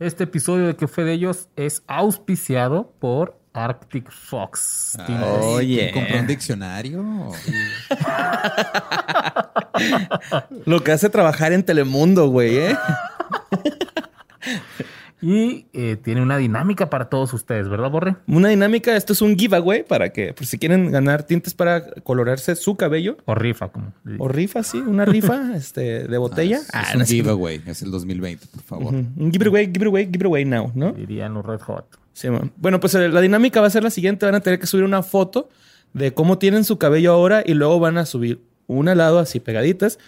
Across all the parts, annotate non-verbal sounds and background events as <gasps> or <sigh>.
Este episodio de ¿Qué fue de ellos? es auspiciado por Arctic Fox. Ay, Oye. ¿Compró un diccionario? <laughs> Lo que hace trabajar en Telemundo, güey, ¿eh? Y eh, tiene una dinámica para todos ustedes, ¿verdad, Borre? Una dinámica, esto es un giveaway para que, por si quieren ganar tintes para colorarse su cabello. O rifa, como. O rifa, sí, una rifa <laughs> este, de botella. Ah, es no un es cierto. giveaway. Es el 2020, por favor. Un giveaway, giveaway, giveaway now, ¿no? Dirían los Red Hot. Sí, man. bueno, pues eh, la dinámica va a ser la siguiente. Van a tener que subir una foto de cómo tienen su cabello ahora y luego van a subir una al lado así pegaditas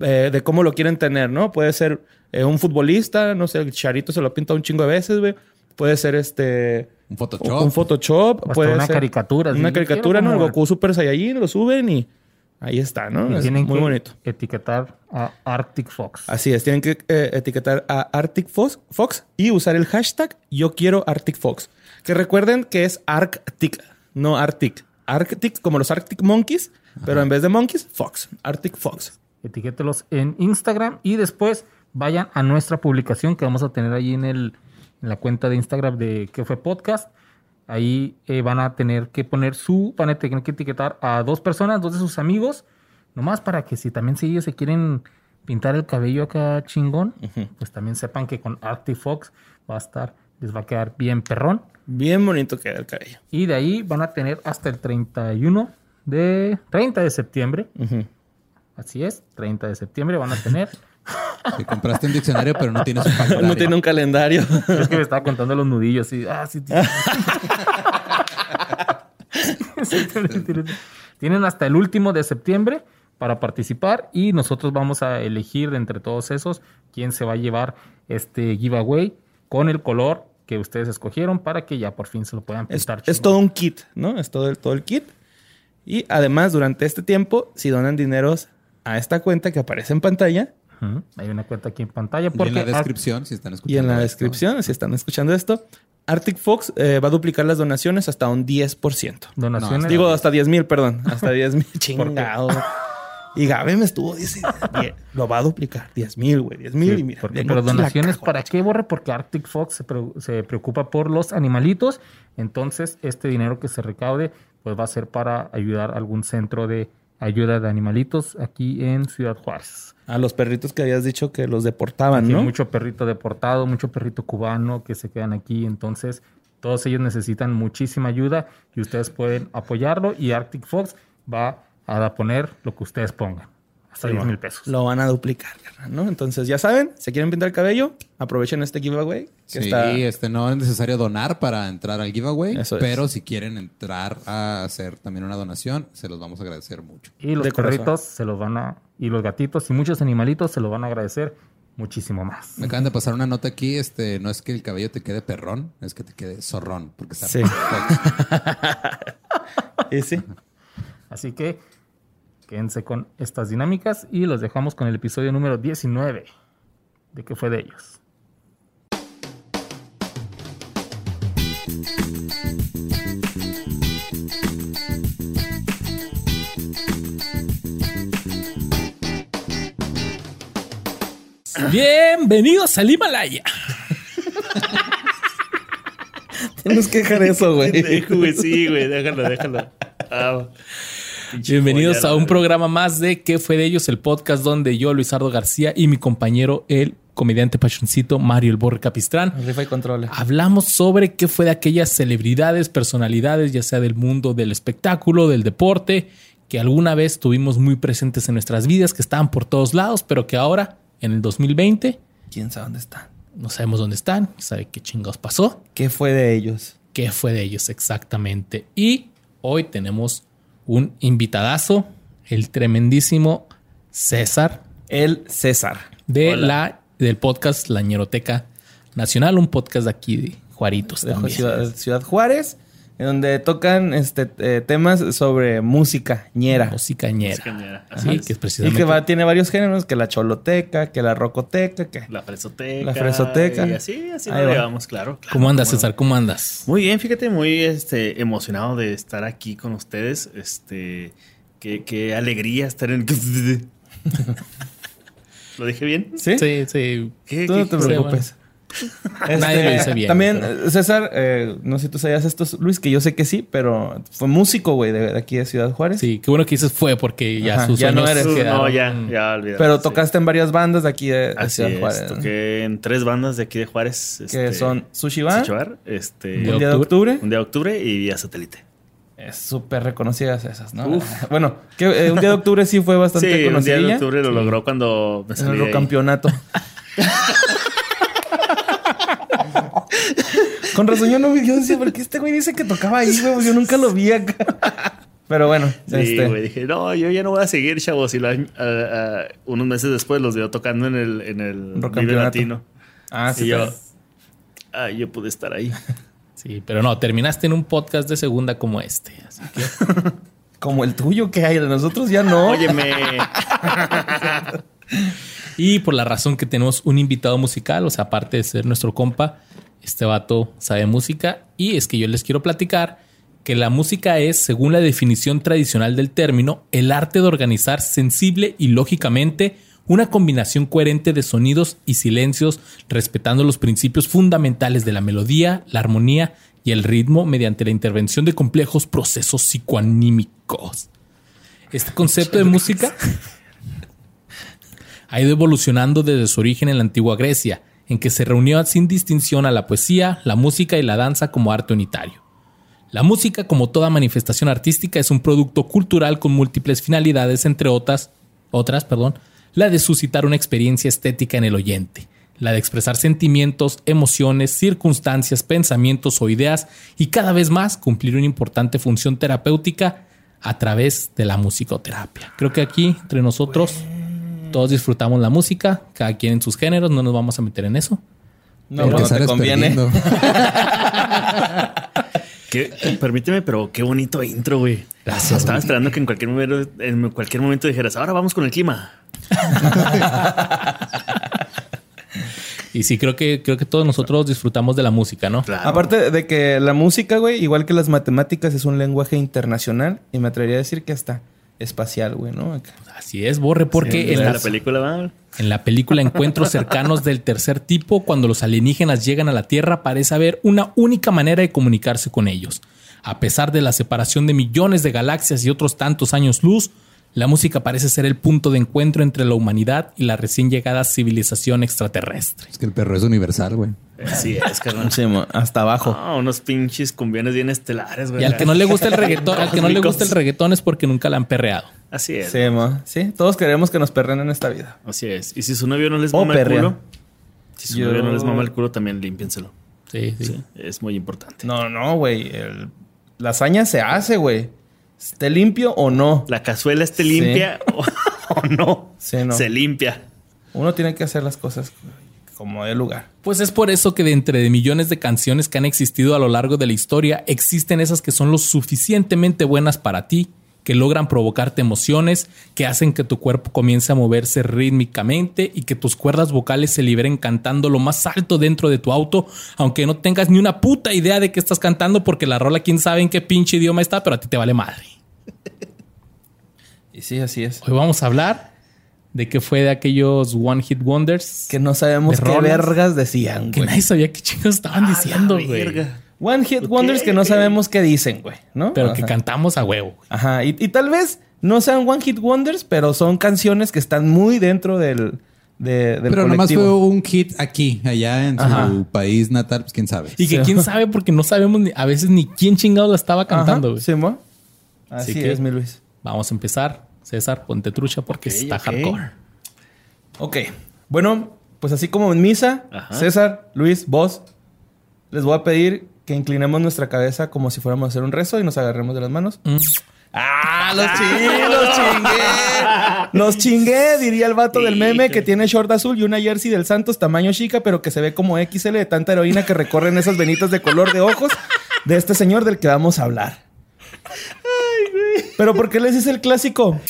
eh, de cómo lo quieren tener, ¿no? Puede ser eh, un futbolista, no sé, el Charito se lo pinta un chingo de veces, güey. Puede ser este... Un Photoshop. Un Photoshop. hasta puede una ser caricatura, Una caricatura, ¿no? El Goku Super Saiyajin, lo suben y ahí está, ¿no? Y Es tienen muy que bonito. etiquetar a Arctic Fox. Así es, tienen que eh, etiquetar a Arctic Fox, Fox y usar el hashtag yo quiero Arctic Fox. Que recuerden que es Arctic, no Arctic. Arctic como los Arctic Monkeys, pero en vez de monkeys, Fox. Arctic Fox. Etiquételos en Instagram y después vayan a nuestra publicación que vamos a tener ahí en, el, en la cuenta de Instagram de que fue podcast. Ahí eh, van a tener que poner su, van a tener que etiquetar a dos personas, dos de sus amigos, nomás para que si también si ellos se quieren pintar el cabello acá chingón, pues también sepan que con Arctic Fox va a estar, les va a quedar bien perrón. Bien bonito queda el cabello. Y de ahí van a tener hasta el 31 de 30 de septiembre. Así es, 30 de septiembre van a tener. <laughs> Que compraste un diccionario, pero no tienes un <laughs> calendario. No tiene un calendario. es que me estaba contando los nudillos y ah, sí, tiene- <laughs> Sí, tiene- tiene- Tienen hasta el último de septiembre para participar y nosotros vamos a elegir de entre todos esos quién se va a llevar este giveaway con el color que ustedes escogieron para que ya por fin se lo puedan Es, pintar. es chingón. todo un kit, ¿no? Es todo el, todo el kit. Y además, durante este tiempo, si donan dineros a esta cuenta que aparece en pantalla Hay una cuenta aquí en pantalla Y en la descripción, si están escuchando. y en la esto. descripción, si están escuchando esto, Arctic Fox eh, va a duplicar las donaciones hasta un 10%. donaciones. No, Digo, hasta 10 mil, perdón. Hasta 10 mil. <laughs> Chingado. Y Gabe me estuvo diciendo, "Die- lo va a duplicar. 10 mil, güey. 10 mil. Sí, y mira, porque, tengo pero donaciones. ¿para qué, Borre? Porque Arctic Fox se, pre- se preocupa por los animalitos. Entonces, este dinero que se recaude, pues va a ser para ayudar a algún centro de ayuda de animalitos aquí en Ciudad Juárez. A los perritos que habías dicho que los deportaban, Aquí hay ¿no? mucho perrito deportado, mucho perrito cubano que se quedan aquí. Entonces, todos ellos necesitan muchísima ayuda y ustedes pueden apoyarlo. Y Arctic Fox va a poner lo que ustedes pongan. Hasta 10 mil pesos. Lo van a duplicar, ¿no? Entonces, ya saben, si quieren pintar el cabello, aprovechen este giveaway. Que Sí, está... este no es necesario donar para entrar al giveaway, Eso es. pero si quieren entrar a hacer también una donación, se los vamos a agradecer mucho. Y los De corazón. perritos se los van a. Y los gatitos y muchos animalitos se los van a agradecer muchísimo más. Me acaban de pasar una nota aquí, este, no es que el cabello te quede perrón, es que te quede zorrón, porque está Sí. <laughs> Y sí. Así que quédense con estas dinámicas y los dejamos con el episodio número 19 de qué fue de ellos. Bienvenidos al Himalaya. Tienes que dejar eso, güey. <laughs> Sí, güey, déjalo, déjalo. Ah. Bienvenidos joya, a un programa más de ¿Qué fue de ellos? El podcast donde yo, Luisardo García y mi compañero, el comediante pachoncito Mario El Borre Capistrán, Rifa y controla. hablamos sobre qué fue de aquellas celebridades, personalidades, ya sea del mundo del espectáculo, del deporte, que alguna vez tuvimos muy presentes en nuestras vidas, que estaban por todos lados, pero que ahora, en el 2020, ¿Quién sabe dónde están? no sabemos dónde están, sabe qué chingados pasó. ¿Qué fue de ellos? qué fue de ellos exactamente. Y hoy tenemos un invitadazo, el tremendísimo César El César. de Hola. la del podcast La Ñeroteca Nacional, un podcast de aquí de Juaritos de también. Ciudad, Ciudad Juárez, en donde tocan este eh, temas sobre música ñera. Música ñera. Cañera. Sí, que es Y precisamente que va, tiene varios géneros, que la choloteca, que la rocoteca, que... La fresoteca. La fresoteca. Y así, así lo va. llevamos, claro. claro, ¿Cómo andas, cómo. César? ¿Cómo andas? Muy bien, fíjate, muy este, emocionado de estar aquí con ustedes. Este, qué, qué alegría estar en. <laughs> ¿Lo dije bien? ¿Sí? Sí, sí. ¿Qué, Tú qué- no te Sí, preocupes. <laughs> Nadie lo dice bien, También, pero- eh, César, eh, no sé si tú sabías esto, Luis, que yo sé que sí, pero fue músico, güey, de, de aquí de Ciudad Juárez. Sí, qué bueno que dices fue porque ya Ajá, sus ya no eres. Quedaron- no, ya, ya olvidado. Pero sí. tocaste en varias bandas de aquí de, de Así Ciudad es, Juárez. toqué en tres bandas de aquí de Juárez. Que este, son Sushi Bar, Sushi Bar, este, Un Día de octubre. Octubre. un día de octubre y Vía Satélite. Es súper reconocidas esas, ¿no? Uf. <laughs> Bueno, que eh, un día de octubre sí fue bastante Sí, un día conocida. de octubre lo logró cuando me En el campeonato. <laughs> Con razón yo no vi, yo decía, ¿por qué este güey dice que tocaba ahí, güey? Yo nunca lo vi acá. Pero bueno, Sí, este, güey. Dije, no, yo ya no voy a seguir, chavos. Y la- a- unos meses después los veo tocando en el, en el Rock Vive. Latino. Ah, sí, y yo, pero- ah, yo pude estar ahí. <laughs> Sí, pero no, terminaste en un podcast de segunda como este. Así que <laughs> como el tuyo que hay, de nosotros ya no. Óyeme. <laughs> Y por la razón que tenemos un invitado musical, o sea, aparte de ser nuestro compa, este vato sabe música. Y es que yo les quiero platicar que la música es, según la definición tradicional del término, el arte de organizar sensible y lógicamente una combinación coherente de sonidos y silencios, respetando los principios fundamentales de la melodía, la armonía y el ritmo mediante la intervención de complejos procesos psicoanímicos. Este concepto de música ha ido evolucionando desde su origen en la antigua Grecia, en que se reunió sin distinción a la poesía, la música y la danza como arte unitario. La música, como toda manifestación artística, es un producto cultural con múltiples finalidades, entre otras, otras, perdón, la de suscitar una experiencia estética en el oyente, la de expresar sentimientos, emociones, circunstancias, pensamientos o ideas y cada vez más cumplir una importante función terapéutica a través de la musicoterapia. Creo que aquí, entre nosotros, todos disfrutamos la música, cada quien en sus géneros, no nos vamos a meter en eso. No, Porque cuando te conviene. <laughs> Qué- permíteme, pero qué bonito intro, güey. Gracias. Estaba esperando que en cualquier momento, en cualquier momento dijeras, ahora vamos con el clima. <laughs> Y sí, creo que, creo que todos nosotros disfrutamos de la música, ¿no? Claro. Aparte de que la música, güey, igual que las matemáticas, es un lenguaje internacional y me atrevería a decir que hasta espacial, güey, ¿no? Acá. Así es, Borre, porque Sí, en, la, película va. en la película Encuentros cercanos del tercer tipo, cuando los alienígenas llegan a la Tierra, parece haber una única manera de comunicarse con ellos. A pesar de la separación de millones de galaxias y otros tantos años luz, la música parece ser el punto de encuentro entre la humanidad y la recién llegada civilización extraterrestre. Es que el perro es universal, güey. Así es. <laughs> Sí, mo- hasta abajo. Ah, unos pinches cumbiones bien estelares, güey. Y al que no le gusta el reggaetón, al que no le gusta el reggaetón es porque nunca la han perreado. Así es. Sí, mo. sí, todos queremos que nos perren en esta vida. Así es. Y si su novio no les mama el culo, si su Yo- novio no les mama el culo, también límpienselo. Sí, sí. Sí, es muy importante. No, no, güey. el- La hazaña se hace, güey. ¿Esté limpio o no? La cazuela esté Sí. limpia <laughs> o, o no. Sí, no. Se limpia. Uno tiene que hacer las cosas como de lugar. Pues es por eso que de entre de millones de canciones que han existido a lo largo de la historia, existen esas que son lo suficientemente buenas para ti, que logran provocarte emociones, que hacen que tu cuerpo comience a moverse rítmicamente y que tus cuerdas vocales se liberen cantando lo más alto dentro de tu auto, aunque no tengas ni una puta idea de qué estás cantando porque la rola quién sabe en qué pinche idioma está, pero a ti te vale madre. Y sí, así es. Hoy vamos a hablar de qué fue de aquellos One Hit Wonders Que no sabemos ¿De qué vergas decían, que güey. nadie sabía qué chingos estaban diciendo, güey. verga. One Hit Wonders que no sabemos qué dicen, güey, ¿no? Pero que cantamos a huevo. güey. Ajá. Y, y tal vez no sean One Hit Wonders, pero son canciones que están muy dentro del, de- del Pero nomás fue colectivo. un hit aquí, allá en Ajá. su país natal, pues quién sabe. Y que Sí. quién sabe porque no sabemos ni- a veces ni quién chingado la estaba cantando. Ajá, güey. sí, mo. Así Así que- es, mi Luis. Vamos a empezar. César, ponte trucha porque está ok. hardcore. Ok. Bueno, pues así como en misa, Ajá. César, Luis, vos, les voy a pedir que inclinemos nuestra cabeza como si fuéramos a hacer un rezo y nos agarremos de las manos. Mm. ¡Ah! ¡Los chingué! ¡Los chingué! ¡Los chingué! Diría el vato del meme que tiene short azul y una jersey del Santos tamaño chica, pero que se ve como XL de tanta heroína que recorren esas venitas de color de ojos de este señor del que vamos a hablar. ¿Pero por qué les hice el clásico?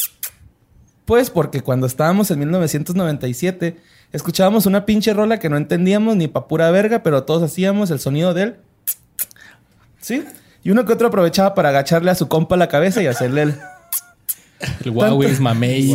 Pues porque cuando estábamos en 1997, escuchábamos una pinche rola que no entendíamos ni pa' pura verga, pero todos hacíamos el sonido del... ¿Sí? Y uno que otro aprovechaba para agacharle a su compa la cabeza y hacerle el... El wow is mamey.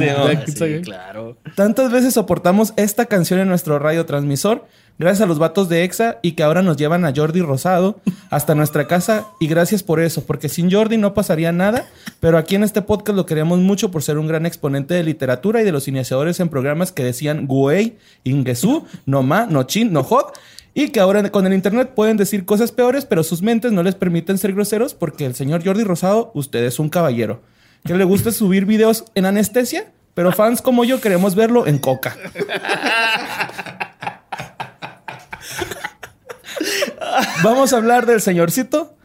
Claro. Tantas veces soportamos esta canción en nuestro radiotranmisor, Gracias a los vatos de EXA y que ahora nos llevan a Jordi Rosado hasta nuestra casa. Y gracias por eso, porque sin Jordi no pasaría nada. Pero aquí en este podcast lo queremos mucho por ser un gran exponente de literatura y de los iniciadores en programas que decían Guey, Ingesu, Noma, Nochin, Nojot. Y que ahora con el internet pueden decir cosas peores, pero sus mentes no les permiten ser groseros porque el señor Jordi Rosado, usted es un caballero. Que le gusta subir videos en anestesia, pero fans como yo queremos verlo en coca. <laughs> Vamos a hablar del señorcito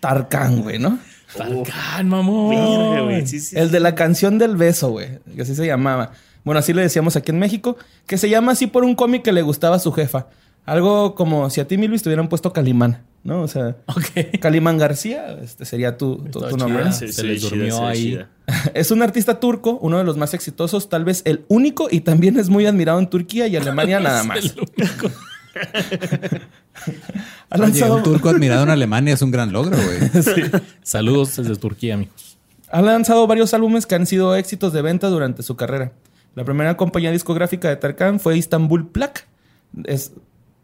Tarkan, güey, ¿no? Tarkan, mamón. Verga, güey. Sí, sí. El de la canción del beso, güey. Que así se llamaba. Bueno, así le decíamos aquí en México. Que se llama así por un cómic que le gustaba a su jefa. Algo como si a ti, Milvis, te hubieran puesto Calimán, ¿no? O sea, Ok. Calimán García este sería tu, tu- nombre. chida. Se chida, durmió sí, ahí. chida. <laughs> Es un artista turco, uno de los más exitosos, tal vez el único, y también es muy admirado en Turquía y Alemania <laughs> nada más. Es el único. <laughs> Ha Oye, lanzado, un turco admirado en Alemania es un gran logro, güey. <laughs> Saludos desde Turquía, amigos. ha lanzado varios álbumes que han sido éxitos de venta durante su carrera. La primera compañía discográfica de Tarkan fue Istanbul Plak. Es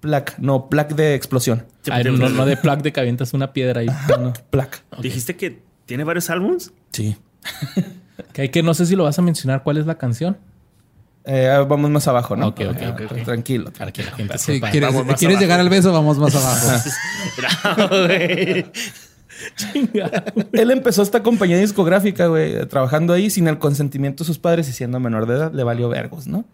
Plak, no, Plak de explosión. Ay, no, no de plug de que avientas una piedra ahí. No, no, Plak. <laughs> ¿Dijiste que tiene varios álbums? Sí. Que hay que no sé si lo vas a mencionar cuál es la canción. Eh, vamos más abajo, ¿no? Ok, ok, ok, ok. Tranquilo. Para que la gente Si sepa. quieres, ¿quieres abajo. llegar al beso, vamos más <laughs> abajo. Güey. Él empezó esta compañía discográfica, güey, trabajando ahí sin el consentimiento de sus padres y siendo menor de edad, le valió vergos, ¿no?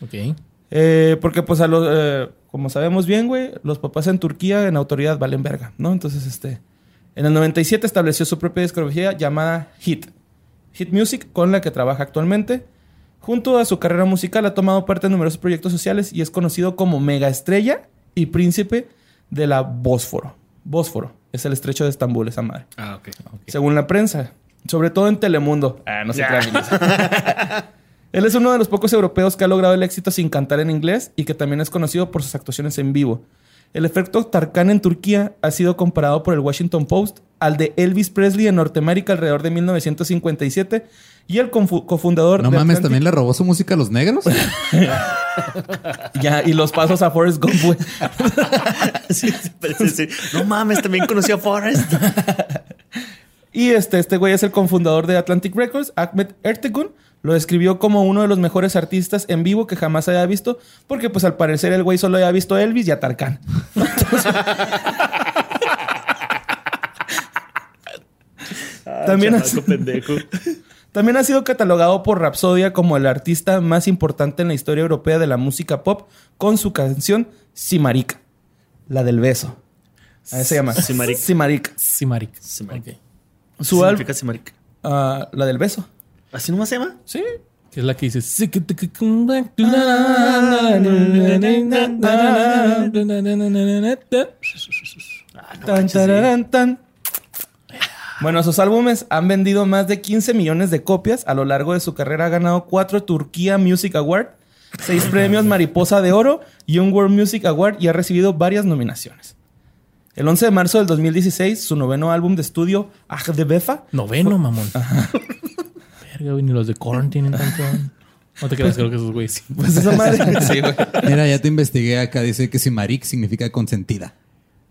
Ok. Eh, porque, pues, a los, eh, como sabemos bien, güey, los papás en Turquía en autoridad valen verga, ¿no? Entonces, este, en el 97 estableció su propia discografía llamada Hit. Hit Music, con la que trabaja actualmente. Junto a su carrera musical ha tomado parte en numerosos proyectos sociales y es conocido como mega estrella y príncipe de la Bósforo. Bósforo es el estrecho de Estambul, esa madre. Ah, ok. Según la prensa. Sobre todo en Telemundo. Ah, no se Ya. crean. <laughs> Él es uno de los pocos europeos que ha logrado el éxito sin cantar en inglés y que también es conocido por sus actuaciones en vivo. El efecto Tarkan en Turquía ha sido comparado por el Washington Post al de Elvis Presley en Norteamérica alrededor de 1957 y el cofundador No de mames, Atlantic- ¿también le robó su música a los negros? <laughs> Ya, y los pasos a Forrest Gump, güey. <laughs> Sí, sí, parece ser. No mames, también conocí a Forrest. Y este, este güey es el cofundador de Atlantic Records, Ahmed Ertegun. Lo describió como uno de los mejores artistas en vivo que jamás haya visto, porque pues al parecer el güey solo había visto a Elvis y a Tarkan. <laughs> También ha, Chamaco pendejo. También ha sido catalogado por Rapsodia como el artista más importante en la historia europea de la música pop con su canción Simarik, la del beso. Ahí se llama. Maric. Simarik. Ok. Su álbum. significa Simarik? ah, la del beso. ¿Así nomás se llama? Sí. Que es la que dice... Tan, tararán, tan. Bueno, sus álbumes han vendido más de 15 millones de copias. A lo largo de su carrera ha ganado cuatro Turquía Music Award, seis premios Mariposa de Oro y un World Music Award y ha recibido varias nominaciones. El 11 de marzo del 2016, su noveno álbum de estudio, Ah de Befa, Noveno, mamón. <laughs> Verga, güey, ni los de Korn tienen tanto. No te creas, creo que esos güeyes sí. pues esa madre. <laughs> sí, güey. Mira, ya te investigué acá. Dice que Simarik significa consentida.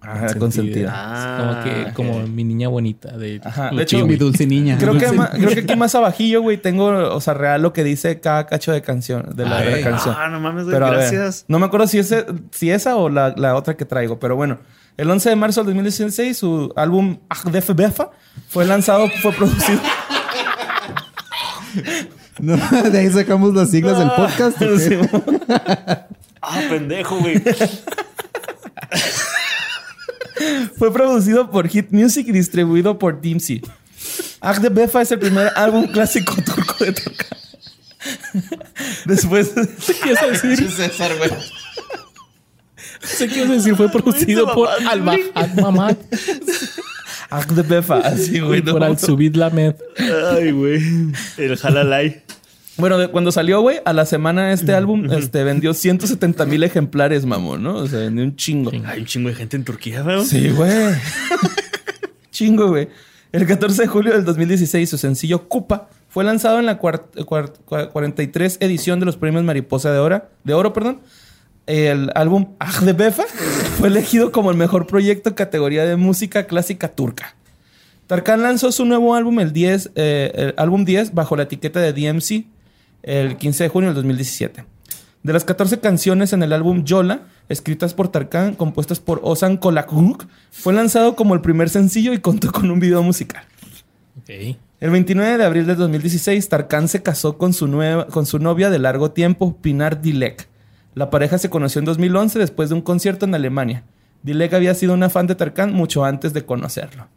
Ah, consentida. Ah, como que, como mi niña bonita de. Ajá, de hecho. Mi <laughs> dulce niña. Creo que, creo que aquí más abajillo, güey, tengo, o sea, real lo que dice cada cacho de canción, de la, de la Ay. canción. Ah, no mames, güey. Pero a ver, Gracias. no me acuerdo si, ese, si esa o la, la otra que traigo, pero bueno. El 11 de marzo del 2016, su álbum Ahdef Befa fue lanzado, fue producido. <laughs> No, de ahí sacamos las siglas del podcast. <laughs> Ah, pendejo, güey. Fue producido por Hit Music y distribuido por Dimsy. Ahdef Befa es el primer álbum clásico turco de Tarkan. Después. ¿Qué ibas a decir? César, güey. ¿Qué ibas a decir? Fue producido por Alba. Mamad Ahdef Befa, así, güey. por. Al Subid Lamed. Ay, güey. El jalalay. Bueno, de- cuando salió, güey, a la semana este álbum este, vendió 170 mil ejemplares, mamón, ¿no? O sea, vendió un chingo. Hay un chingo de gente en Turquía, güey. Sí, güey. <laughs> chingo, güey. El 14 de julio del 2016, su sencillo Cupa fue lanzado en la cuart- cuart- cua- 43 edición de los premios Mariposa de Oro, de Oro, perdón. el álbum Ah de Befa fue elegido como el mejor proyecto en categoría de música clásica turca. Tarkan lanzó su nuevo álbum, el 10, eh, el álbum 10, bajo la etiqueta de DMC el 15 de junio del 2017. De las 14 canciones en el álbum Yola, escritas por Tarkan, compuestas por Ozan Kolakuk, fue lanzado como el primer sencillo y contó con un video musical. El 29 de abril de 2016, Tarkan se casó con su, nueva, con su novia de largo tiempo, Pinar Dilek. La pareja se conoció en 2011 después de un concierto en Alemania. Dilek había sido una fan de Tarkan mucho antes de conocerlo.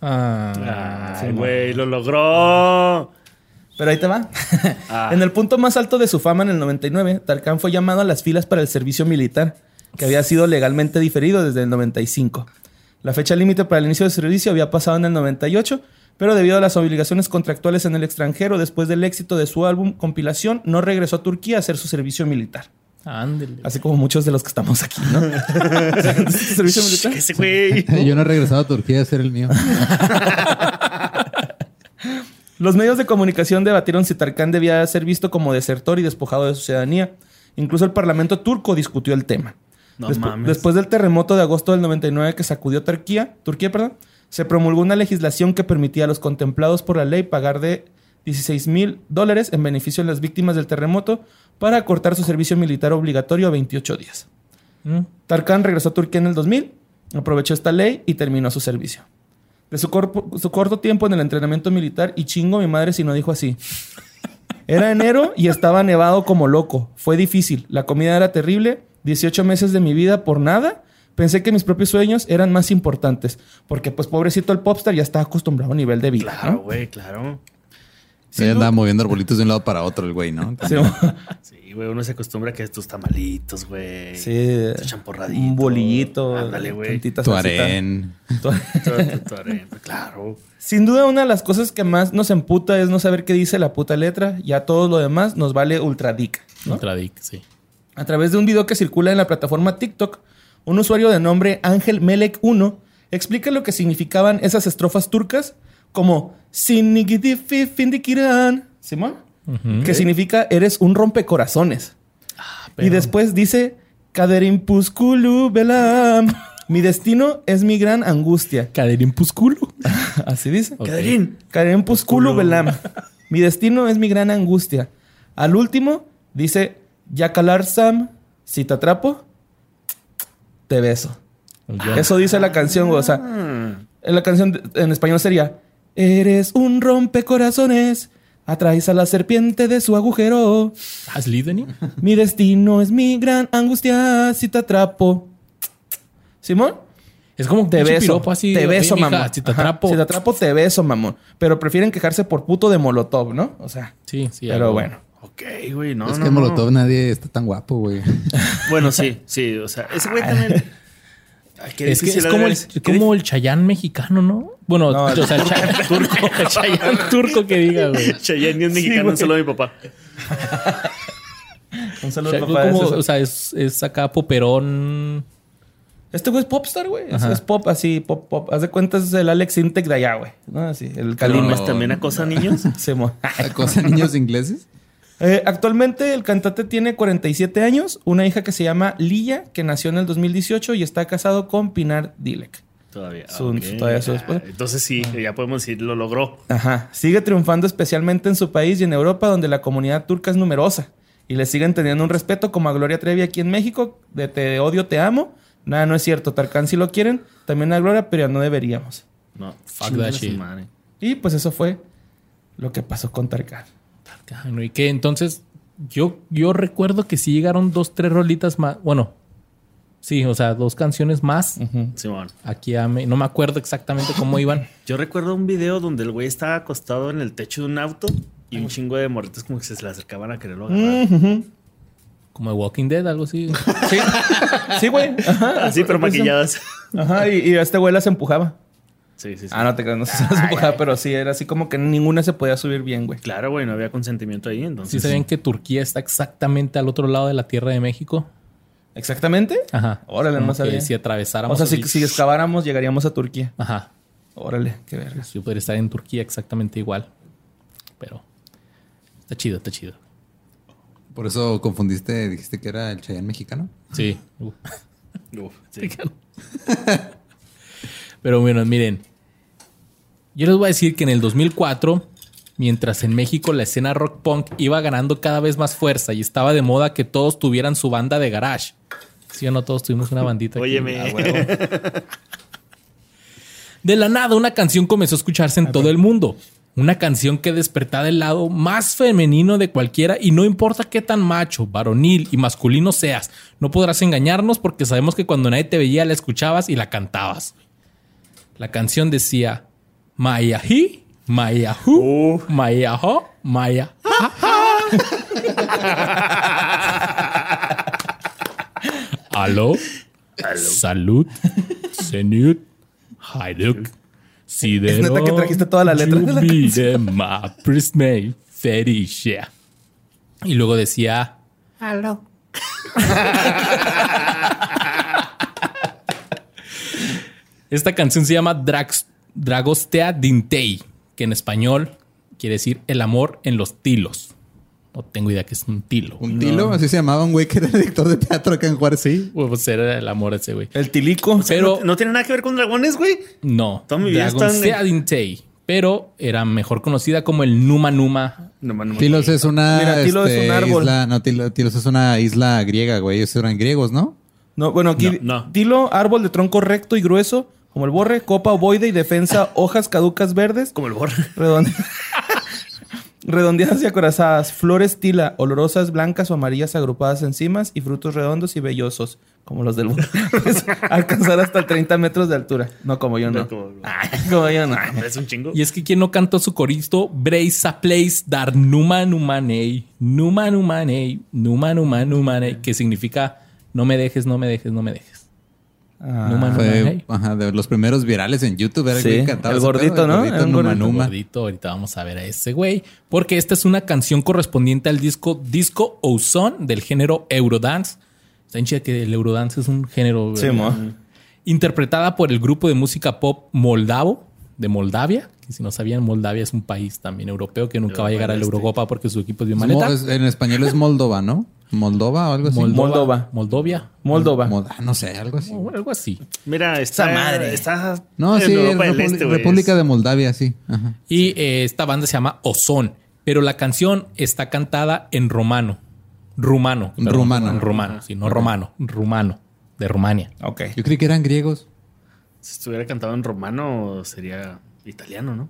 Ah, güey, lo logró. Pero ahí te va. Ah. En el punto más alto de su fama en el 99, Tarkan fue llamado a las filas para el servicio militar, que había sido legalmente diferido desde el 95. La fecha límite para el inicio del servicio había pasado en el 98, pero debido a las obligaciones contractuales en el extranjero después del éxito de su álbum compilación, no regresó a Turquía a hacer su servicio militar. ándele. Así como muchos de los que estamos aquí, ¿no? <laughs> servicio militar. Ese güey. <laughs> Yo no he regresado a Turquía a hacer el mío. <laughs> Los medios de comunicación debatieron si Tarkan debía ser visto como desertor y despojado de su ciudadanía. Incluso el parlamento turco discutió el tema. No Despu- mames. Después del terremoto de agosto del 99 que sacudió Turquía, Turquía, perdón, se promulgó una legislación que permitía a los contemplados por la ley pagar de 16 mil dólares en beneficio de las víctimas del terremoto para acortar su servicio militar obligatorio a 28 días. Mm. Tarkan regresó a Turquía en el 2000, aprovechó esta ley y terminó su servicio. De su, corpo- su corto tiempo en el entrenamiento militar, y chingo mi madre si no dijo así. Era enero y estaba nevado como loco. Fue difícil. La comida era terrible. 18 meses de mi vida por nada. Pensé que mis propios sueños eran más importantes. Porque, pues, pobrecito el popstar ya está acostumbrado a nivel de vida. Claro, güey, claro. Ahí duda- andaba moviendo arbolitos de un lado para otro el güey, ¿no? Sí, Sí, güey, uno se acostumbra a que tus tamalitos, güey. sí. Tu champurradito. Un bolillito. Ándale, güey. tantita Tu salsita. <laughs> harén. Tu- Tu- tu- tu arena, Claro. Sin duda, una de las cosas que más nos emputa es no saber qué dice la puta letra. Ya todo lo demás nos vale ultra dick. ¿no? Otra dick, sí. A través de un video que circula en la plataforma TikTok, un usuario de nombre Ángel Melek 1 explica lo que significaban esas estrofas turcas como Sinigitifi Findikiran, Simón, que significa eres un rompecorazones. y pero- después dice Kaderim Puskulu Belam. <laughs> Mi destino es mi gran angustia. Caderín Pusculo. <laughs> Así dice. Ok. Cadrín. Karen Pusculo Belam. Mi destino es mi gran angustia. Al último dice Yakalar Sam, si te atrapo, te beso. Eso dice la canción. O sea, en la canción en español sería Eres un rompecorazones, atraes a la serpiente de su agujero. ¿Has Slytherin? Mi destino es mi gran angustia, si te atrapo. Simón, Es como te beso. así. te "Oye, beso, mija, mamón. Si te Ajá, atrapo. Si te atrapo, te beso, mamón. Pero prefieren quejarse por puto de Molotov, ¿no? O sea, Sí, sí. pero algo. bueno. Ok, güey, no. es no, que no. Molotov nadie está tan guapo, güey. Bueno, sí, sí. O sea, ese güey <laughs> también. Ay, Es que es como el, como el Chayán mexicano, ¿no? Bueno, No, o sea, el Chayán turco. El Chayán <laughs> turco que diga, güey. Chayanne es mexicano, güey. solo mi papá. <laughs> Un O saludo, sea, papá. como- Ese es- o sea, es, es acá poperón. Este güey es popstar, güey. Es, pop, así, pop, pop. Haz de cuenta es el Alex Intec de allá, güey. ¿No? Así, el Kalim. ¿Más también acosa a niños? <laughs> Simón. ¿Cosa niños ingleses? Eh, actualmente el cantante tiene 47 años, una hija que se llama Lilla, que nació en el 2018 y está casado con Pinar Dilek. Todavía. Su- todavía su esposa. Ah, Entonces sí, ya podemos decir, lo logró. Ajá. Sigue triunfando especialmente en su país y en Europa, donde la comunidad turca es numerosa. Y le siguen teniendo un respeto como a Gloria Trevi aquí en México, de te odio, te amo. Nada, no es cierto. Tarkan si lo quieren, también a Gloria, pero no deberíamos. No, Fuck that shit. Y pues eso fue lo que pasó con Tarkan. Bueno, y que entonces yo, yo recuerdo que sí llegaron dos, tres rolitas más. Bueno, sí, o sea, dos canciones más Simón. aquí a me- No me acuerdo exactamente cómo <laughs> iban. Yo recuerdo un video donde el güey estaba acostado en el techo de un auto y un chingo de morritos como que se le acercaban a quererlo agarrar. Como de Walking Dead, algo así. Sí, sí, güey. <laughs> Ajá. Así, pero maquilladas. Ajá, y, y a este güey las empujaba. Sí, sí, sí. Ah, no te creas, no sé si las empujaba, pero sí, era así como que ninguna se podía subir bien, güey. Claro, güey, no había consentimiento ahí, entonces. ¿Sí sabían que Turquía está exactamente al otro lado de la Tierra de México? ¿Exactamente? Ajá. Órale, no que sabía. Si O atravesáramos. sea, si, si excaváramos, llegaríamos a Turquía. Ajá. Órale, qué verga. Yo podría estar en Turquía exactamente igual. Pero está chido, está chido. Por eso confundiste, dijiste que era el Cheyenne mexicano. Sí. Uh. <laughs> Uf, sí. Pero bueno, miren. Yo les voy a decir que en el 2004, mientras en México la escena rock punk iba ganando cada vez más fuerza y estaba de moda que todos tuvieran su banda de garage. Sí o no, todos tuvimos una bandita. aquí. Óyeme. Ah, huevo. De la nada, una canción comenzó a escucharse en todo el mundo. Una canción que despertaba el lado más femenino de cualquiera y no importa qué tan macho, varonil y masculino seas, no podrás engañarnos porque sabemos que cuando nadie te veía la escuchabas y la cantabas. La canción decía Maya hi, Maya hu, Uh. Maya ho, Maya ha, ha. <laughs> Aló, salud, senut, haiduk. Es neta que trajiste toda la letra de la canción. Y luego decía. <laughs> Esta canción se llama Drax, Dragostea Dintei, que en español quiere decir el amor en los tilos. No tengo idea que es un tilo. Un tilo, así se llamaba un güey que era director de teatro acá en Juárez. Sí. Pues era el amor ese güey. El tilico. Pero ¿No tiene nada que ver con dragones, güey? no. Toda mi vida Dragostea están- Dintei. Pero era mejor conocida como el Numa Numa No, man, no me Tilos es una Mira, Tilo es este, un árbol. isla. No, Tilo- Tilos es una isla griega, güey. Ellos eran griegos, ¿no? No, bueno, aquí No, no. tilo, árbol de tronco recto y grueso, como el borre, copa ovoide y defensa, <laughs> hojas caducas verdes, Como el borre. redonde- <laughs> redondeadas y acorazadas, flores tila, olorosas, blancas o amarillas agrupadas en cimas y frutos redondos y vellosos, como los del borre. <laughs> Alcanzar hasta 30 metros de altura. No, como yo no. No, como- Ay, como yo no. Es un chingo. Y es que quien no cantó su coristo, Breisa Place Dar Numa Numanei, Numa Numanei, Numa Numa Numanei, que significa no me dejes, no me dejes, no me dejes. Ah, Numa Fue ajá, de los primeros virales en YouTube. Era el Sí, cantaba el ese gordito, pedo, el ¿no? gordito Numa gordito. Ahorita vamos a ver a ese güey, porque esta es una canción correspondiente al disco Disco Ozone del género Eurodance. Está en chida que el Eurodance es un género Sí, interpretada por el grupo de música pop moldavo de Moldavia, que si no sabían, Moldavia es un país también europeo que nunca va a llegar a la este. Eurocopa porque su equipo es bien maleta. es- en español es Moldova, ¿no? Moldova o algo así. Moldova. Moldovia. Moldova. Moda- no sé, algo así. o algo así. Mira, está, Esa madre. está No, en sí, Europa del República, Este. República de Moldavia, sí. Ajá. Y eh, esta banda se llama Ozón, pero la canción está cantada en romano. Rumano. perdón, Rumano. En rumano, sí, no romano. Rumano. De Rumania. Ok. Yo creí que eran griegos. Si estuviera cantado en romano, sería italiano, ¿no?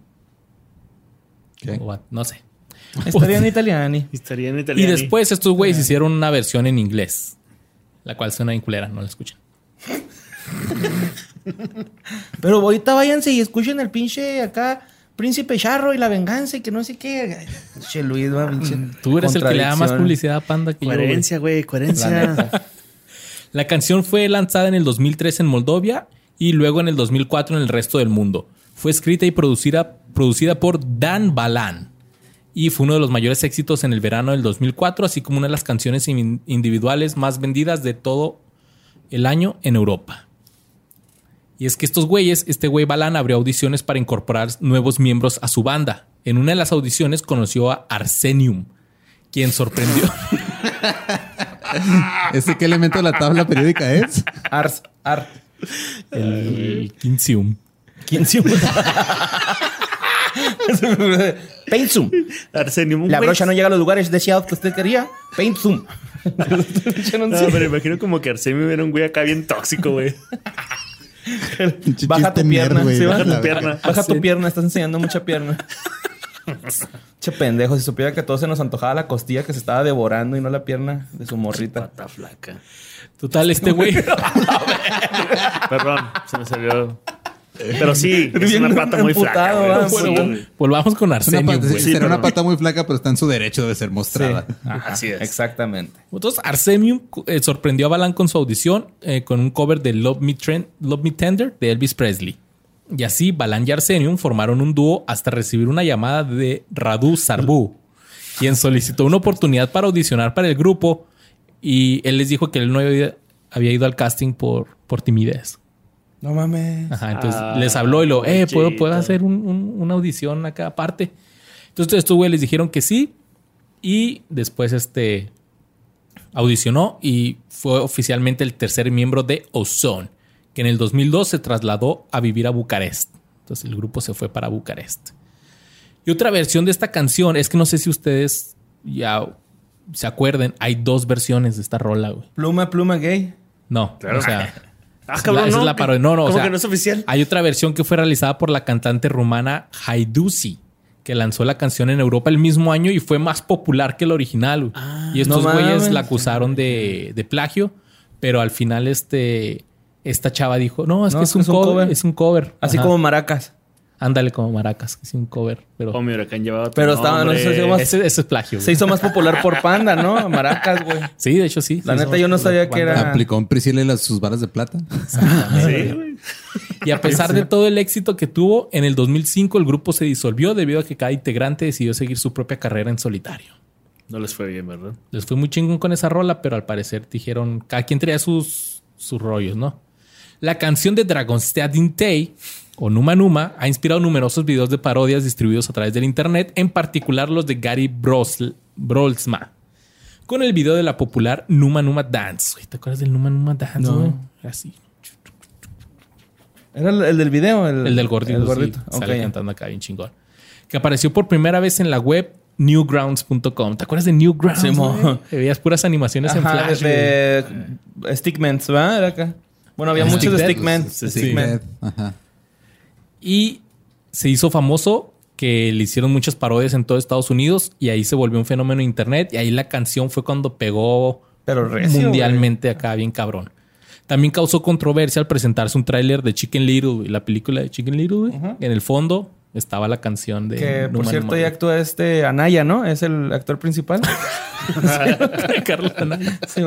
¿Qué? O no sé. <laughs> Estaría en italiano. Estaría en Y después estos güeyes hicieron una versión en inglés. La cual suena bien culera, no la escuchan. <laughs> Pero ahorita váyanse y escuchen el pinche acá, Príncipe Charro y la venganza y que no sé qué. Che, Luis, va, pinche Tú eres el que le da más publicidad a Panda que yo. güey. Coherencia, güey, coherencia. La canción fue lanzada en el 2003 en Moldovia y luego en el 2004 en el resto del mundo. Fue escrita y producida, producida por Dan Balan y fue uno de los mayores éxitos en el verano del 2004, así como una de las canciones in- individuales más vendidas de todo el año en Europa. Y es que estos güeyes, este güey Balan abrió audiciones para incorporar nuevos miembros a su banda. En una de las audiciones conoció a Arsenium, quien sorprendió. <laughs> ¿Ese qué elemento de la tabla periódica es? Ars, ar. el Quintium. ¿Quién se Paint Zoom. Arsenio. un La brocha no llega a los lugares deseados que usted quería. Paint Zoom. <laughs> No, pero imagino como que Arsenio era un güey acá bien tóxico, güey. Baja tu pierna, nerd, güey, sí, baja tu pierna. Baja tu pierna, estás enseñando mucha pierna. che pendejo, si supiera que a todos se nos antojaba la costilla que se estaba devorando y no la pierna de su morrita. Pata flaca. Total, este güey. <laughs> Perdón, se me salió. Pero sí, <laughs> es una pata muy flaca. emputado, güey. ah, Sí, bueno, güey. Volvamos con Es una Arsenio. será una pata muy flaca, pero está en su derecho de ser mostrada. Así es. Exactamente. Entonces, Arsenium eh, sorprendió a Balan con su audición eh, con un cover de Love Me, Tren- Love Me Tender de Elvis Presley. Y así, Balan y Arsenium formaron un dúo hasta recibir una llamada de Radu Sarbu, quien solicitó una oportunidad para audicionar para el grupo y él les dijo que él no había, había ido al casting por, por timidez. No mames. Ajá, entonces Ah, les habló y lo, eh, ¿puedo. ¿puedo hacer un- un- una audición acá aparte? Entonces estos güeyes les dijeron que sí y después este audicionó y fue oficialmente el tercer miembro de Ozone, que en el 2002 se trasladó a vivir a Bucarest. Entonces el grupo se fue para Bucarest. Y otra versión de esta canción es que no sé si ustedes ya se acuerden, hay dos versiones de esta rola, güey. Pluma, pluma gay. No, Claro. o sea, <laughs> Ah, cabrón, la- esa no. es la parodia. No, no, o ¿Cómo sea, que no es oficial? hay otra versión que fue realizada por la cantante rumana Haidusi, que lanzó la canción en Europa el mismo año y fue más popular que el original. güey. y estos no güeyes mames. la acusaron de, de plagio, pero al final este esta chava dijo, no, es No, que es un, que es un cover, cover. es un cover. Así Ajá. como maracas. Ándale como maracas, que es un cover, pero Oh, mi huracán llevaba tu Pero estaba- no sé más- ese, ese es plagio. Se hizo más popular por Panda, ¿no? Maracas, güey. Sí, de hecho sí. La neta, yo no sabía que era- Aplicó un Priscila las, sus varas de plata. Sí, güey. Y a pesar de todo el éxito que tuvo, en el 2005 el grupo se disolvió debido a que cada integrante decidió seguir su propia carrera en solitario. No les fue bien, ¿verdad? Les fue muy chingón con esa rola, pero al parecer dijeron, cada quien traía sus, sus rollos, ¿no? La canción de Dragonstad Tay o Numa Numa ha inspirado numerosos videos de parodias distribuidos a través del internet, en particular los de Gary Brosl- Brolsma, con el video de la popular Numa Numa Dance. ¿Te acuerdas del Numa Numa Dance? No. Así. Era el, el del video. El, El del gordito. El gordito. sí, sale cantando acá bien chingón. Que apareció por primera vez en la web newgrounds.com. ¿Te acuerdas de Newgrounds? Sí, Veías puras animaciones en Ajá, flash. güey. de, de Stickmans, ¿va? Era acá. Bueno, había Ah, muchos de Stick Stickman. Sí, sí. Stickman. Ajá. Y se hizo famoso que le hicieron muchas parodias en todo Estados Unidos y ahí se volvió un fenómeno en internet y ahí la canción fue cuando pegó Pero recio, mundialmente acá bien cabrón. También causó controversia al presentarse un tráiler de Chicken Little, la película de Chicken Little. En el fondo estaba la canción de Que por Numa cierto Numa, ahí güey. actúa este Anaya, ¿no? Es el actor principal. <laughs> Carlos Anaya. Sí.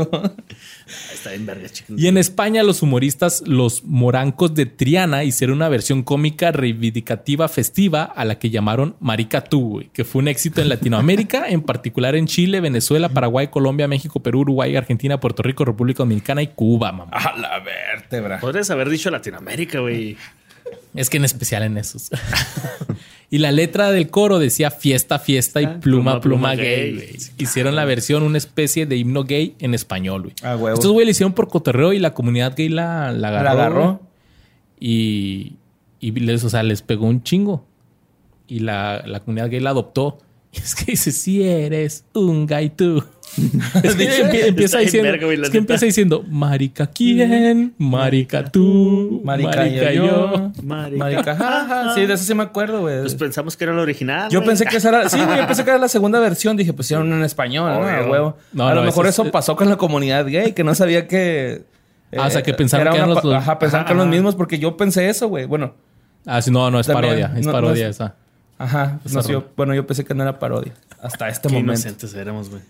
Está en verga, chicken. Y en España, los humoristas Los Morancos de Triana hicieron una versión cómica reivindicativa festiva a la que llamaron Marica Tú, güey, que fue un éxito en Latinoamérica, <laughs> en particular en Chile, Venezuela, Paraguay, Colombia, México, Perú, Uruguay, Argentina, Puerto Rico, República Dominicana y Cuba, mamá. A la vértebra. Podrías haber dicho Latinoamérica, güey. Es que en especial en esos. y la letra del coro decía fiesta, fiesta y pluma, pluma, pluma, pluma gay. Hicieron la versión, una especie de himno gay en español, güey. Ah, huevo. Estos güey le hicieron por cotorreo y la comunidad gay la, la agarró. La agarró. Y, y les, o sea, les pegó un chingo. Y la, la comunidad gay la adoptó. <laughs> Y es que dice, si eres un gay tú. <laughs> es que empie- empieza diciendo, verga, es que empieza diciendo, marica quién, marica tú, Marica, yo, yo. Marica. Marica, jaja. Sí, de eso sí me acuerdo, güey. Pues pensamos que era el original. Yo pensé que esa era, sí, yo pensé que era la segunda versión. Dije, pues hicieron en español, ¿no? Obvio. A huevo. No, a lo no, mejor eso eso es- pasó con la comunidad gay, que no sabía que. Ah, o sea, que pensaron era que eran los- Ajá, pensaron que eran los mismos porque yo pensé eso, güey. Bueno, Ah, sí, no, no es También, parodia, es no- no parodia es- esa. ajá. Esa no sé, yo- bueno, yo pensé que no era parodia. Hasta este Qué momento. inocentes éramos, güey.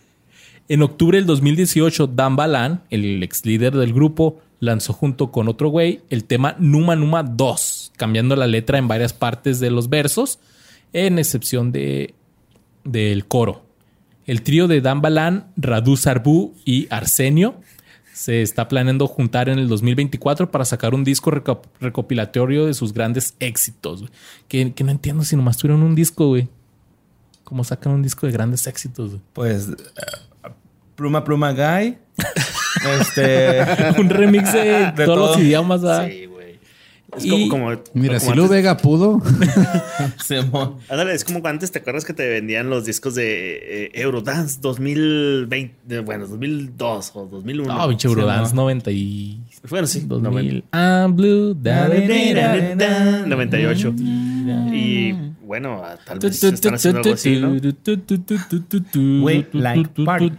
En octubre del 2018, Dan Balan, el ex líder del grupo, lanzó junto con otro güey el tema Numa Numa 2, cambiando la letra en varias partes de los versos, en excepción de del coro. El trío de Dan Balan, Radu Sarbu y Arsenio se está planeando juntar en el 2024 para sacar un disco reco- recopilatorio de sus grandes éxitos. Que, no entiendo si nomás tuvieron un disco, güey. ¿Cómo sacan un disco de grandes éxitos? Pues. Pluma, pluma, guy. <laughs> este. un remix de, De todos todo. los idiomas. ¿verdad? Sí, güey. Es Y- como, como. Mira, como si Lu antes- Vega pudo. <laughs> Ándale, es como antes, ¿te acuerdas que te vendían los discos de eh, Eurodance 2020? de- Bueno, 2002 o 2001. No, pinche Eurodance 90 y... Bueno, sí, 2000. I'm blue. da, da, da, da, da. 98. Y bueno, ah, tal vez están haciendo algo así, ¿no? We like party.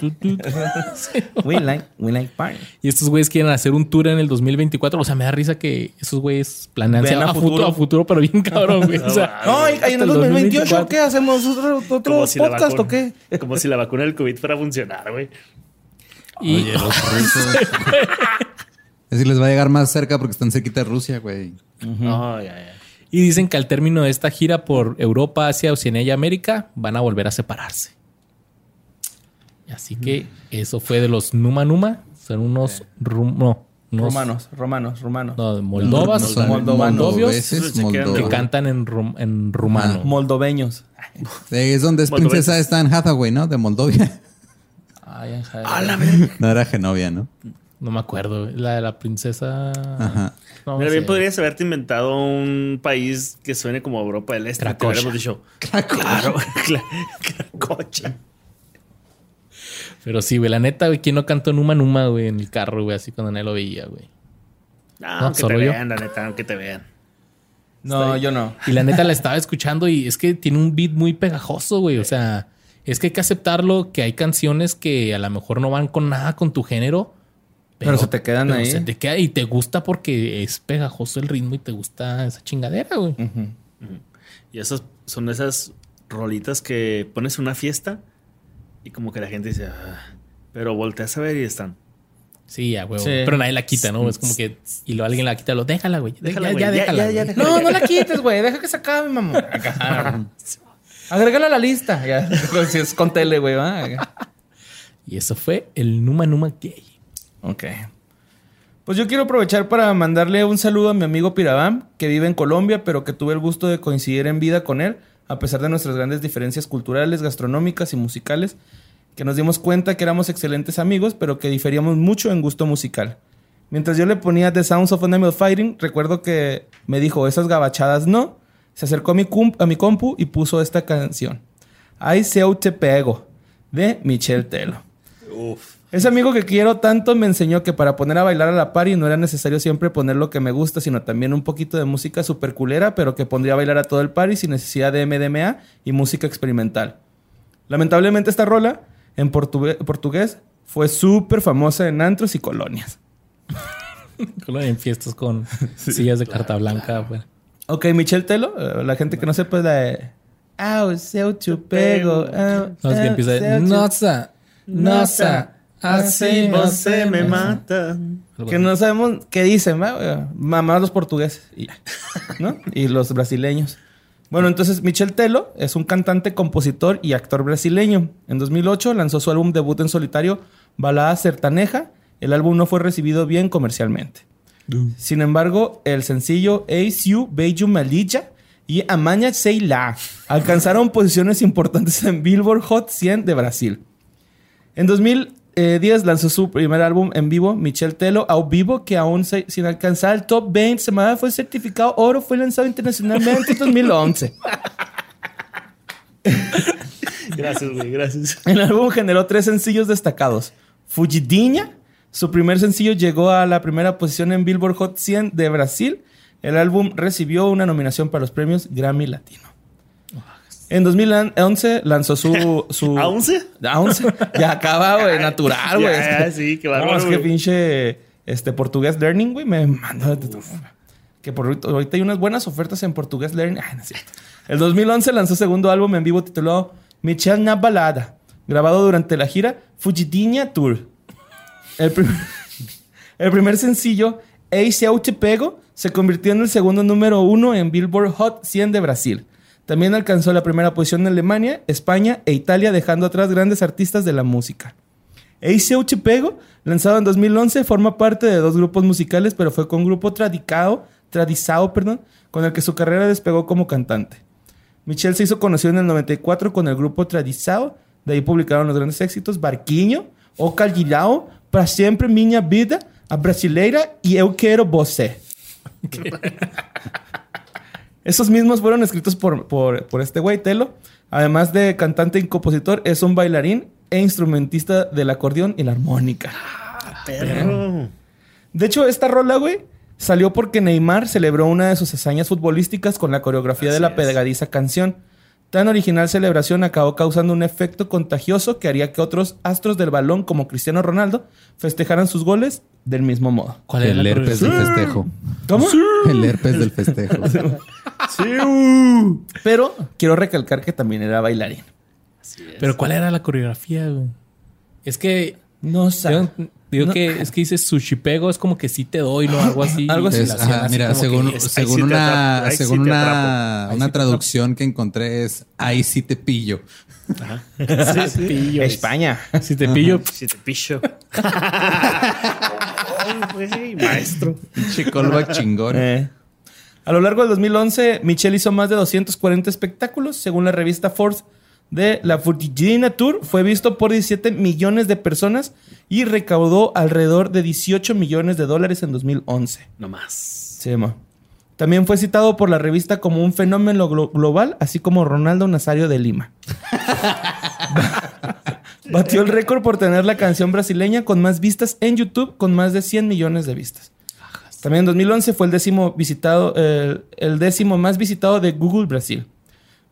We like, we like party. Y estos güeyes quieren hacer un tour en el 2024. O sea, me da risa que esos güeyes planean a, a futuro. futuro. a futuro, pero bien cabrón, güey. O sea, No, y, y en el el 2028, 2024. ¿qué hacemos? ¿Otro, otro si podcast vacuna- o qué? Como si la vacuna del COVID fuera a funcionar, güey. y Oye, los rusos. Es decir, les va a llegar más cerca porque están cerquita de Rusia, güey. No, ya, ya. Y dicen que al término de esta gira por Europa, Asia, Oceanía y América, van a volver a separarse. Así que eso fue de los Numa Numa. Son unos... rum- no, unos- Romanos, romanos, romanos. No, de Moldovas. No son Moldovanos. moldovios que cantan en, rum- en rumano. Moldoveños. Eh, Es donde es princesa esta en Hathaway, ¿no? De Moldovia. Ah, la verga. No era Genovia, ¿no? No me acuerdo. La de la princesa. Ajá. No Mira, sé. bien podrías haberte inventado un país que suene como Europa del Este. Te Cracovia. hubiéramos dicho. Claro, <laughs> cla- Cracocha. Pero sí, güey. La neta, güey. ¿Quién no cantó Numa Numa, güey? En el carro, güey. Así cuando nadie lo veía, güey. No, No, que te yo. vean, la neta, que te vean. No, yo no. Y la neta la estaba escuchando y es que tiene un beat muy pegajoso, güey. O sea, es que hay que aceptarlo que hay canciones que a lo mejor no van con nada con tu género. Pero se te quedan ahí. Se te queda y te gusta porque es pegajoso el ritmo y te gusta esa chingadera, güey. Y esas son esas rolitas que pones en una fiesta y como que la gente dice, "Ah", pero volteas a ver y están. Sí, ya, güey. Sí. Pero nadie la quita, ¿no? Es como que... Y luego alguien la quita, lo déjala, güey. Déjala, ya, güey. ya, Ya, déjala. ya, ya, güey. déjala. No, no la quites, güey. Deja que se acabe, mamón. Acá. <laughs> Agrégala a la lista. Ya. <laughs> Si es con tele, güey. ¿va? Y eso fue el Numa Numa Gay. Ok. Pues yo quiero aprovechar para mandarle un saludo a mi amigo Pirabam, que vive en Colombia, pero que tuve el gusto de coincidir en vida con él, a pesar de nuestras grandes diferencias culturales, gastronómicas y musicales, que nos dimos cuenta que éramos excelentes amigos, pero que diferíamos mucho en gusto musical. Mientras yo le ponía The Sounds of Animal Fighting, recuerdo que me dijo esas gabachadas no, se acercó a mi, compu y puso esta canción. Ay, seu te pego, de Michelle Telo. Ese amigo que quiero tanto me enseñó que para poner a bailar a la party no era necesario siempre poner lo que me gusta, sino también un poquito de música super culera, pero que pondría a bailar a todo el party sin necesidad de MDMA y música experimental. Lamentablemente esta rola, en portugués, fue súper famosa en antros y colonias. <laughs> En fiestas con <laughs> sillas de carta blanca, güey. Ok, Michelle Telo, eh, la gente que no sepa es la de... Au, seu te pego, au, No, es que empieza te- Nossa, nossa, así no se me mata. Que no sabemos qué dicen, ¿va? Mamá los portugueses y ya, ¿no? <laughs> y los brasileños. Bueno, entonces Michel Telo es un cantante, compositor y actor brasileño. En 2008 lanzó su álbum debut en solitario, Balada Sertaneja. El álbum no fue recibido bien comercialmente. Sin embargo, el sencillo Ace You, Beijo Malilla y Amaña Sei Lá alcanzaron posiciones importantes en Billboard Hot 100 de Brasil. En 2010 lanzó su primer álbum en vivo, Michel Telo, ao vivo, que aún se- sin alcanzar el top 20 semana fue certificado oro, fue lanzado internacionalmente en 2011. <laughs> Gracias, güey, gracias. El álbum generó tres sencillos destacados. Fugidiña, su primer sencillo llegó a la primera posición en Billboard Hot 100 de Brasil. El álbum recibió una nominación para los premios Grammy Latino. En 2011 lanzó su... <laughs> su ¿A 11? ¿A 11? Ya acaba, güey, natural, güey. Ya, sí, qué No, bárbaro, es que pinche este, portugués learning, güey, me mandó. Que por ahorita, ahorita hay unas buenas ofertas en portugués learning. Ay, no es cierto. El 2011 lanzó segundo álbum en vivo titulado Michel na Balada, grabado durante la gira Fugidiña Tour. El, prim- <laughs> el primer sencillo, Eu Te Pego, se convirtió en el segundo número uno en Billboard Hot 100 de Brasil. También alcanzó la primera posición en Alemania, España e Italia, dejando atrás grandes artistas de la música. Ei Seu Te Pego, lanzado en 2011, forma parte de dos grupos musicales, pero fue con grupo tradicado, tradizado, perdón, con el que su carrera despegó como cantante. Michelle se hizo conocido en el 94 con el grupo Tradizado, de ahí publicaron los grandes éxitos Barquinho, O Calgilao, Para Siempre Minha Vida, A Brasileira y Eu Quero Você. <laughs> Esos mismos fueron escritos por, por, por este güey, Telo. Además de cantante y compositor, es un bailarín e instrumentista del acordeón y la armónica. Perro. De hecho, esta rola, güey, salió porque Neymar celebró una de sus hazañas futbolísticas con la coreografía de la pegadiza canción. Tan original celebración acabó causando un efecto contagioso que haría que otros astros del balón, como Cristiano Ronaldo, festejaran sus goles del mismo modo. ¿Cuál era El herpes del festejo. ¿Cómo? El herpes del festejo. <laughs> Pero quiero recalcar que también era bailarín. Pero ¿cuál era la coreografía, güey? Es que... No sé. Digo, No. que es que dices sushi pego, es como que sí te doy, ¿no? Algo así. Algo así. Y Es- la hacían ajá, así mira, según, que- según sí una, según sí una, una sí traducción que encontré es ahí sí te pillo. Sí, <laughs> te pillo. España. Si te pillo, Si te <laughs> güey, maestro. Pinche callback chingón. Eh. A lo largo del 2011, Michelle hizo más de 240 espectáculos, según la revista Forbes. De la Futigina Tour fue visto por 17 millones de personas y recaudó alrededor de 18 millones de dólares en 2011. No más. Sí, mo. También fue citado por la revista como un fenómeno glo- global, así como Ronaldo Nazario de Lima. <laughs> Batió el récord por tener la canción brasileña con más vistas en YouTube, con más de 100 millones de vistas. También en 2011 fue el décimo, visitado, eh, el décimo más visitado de Google Brasil.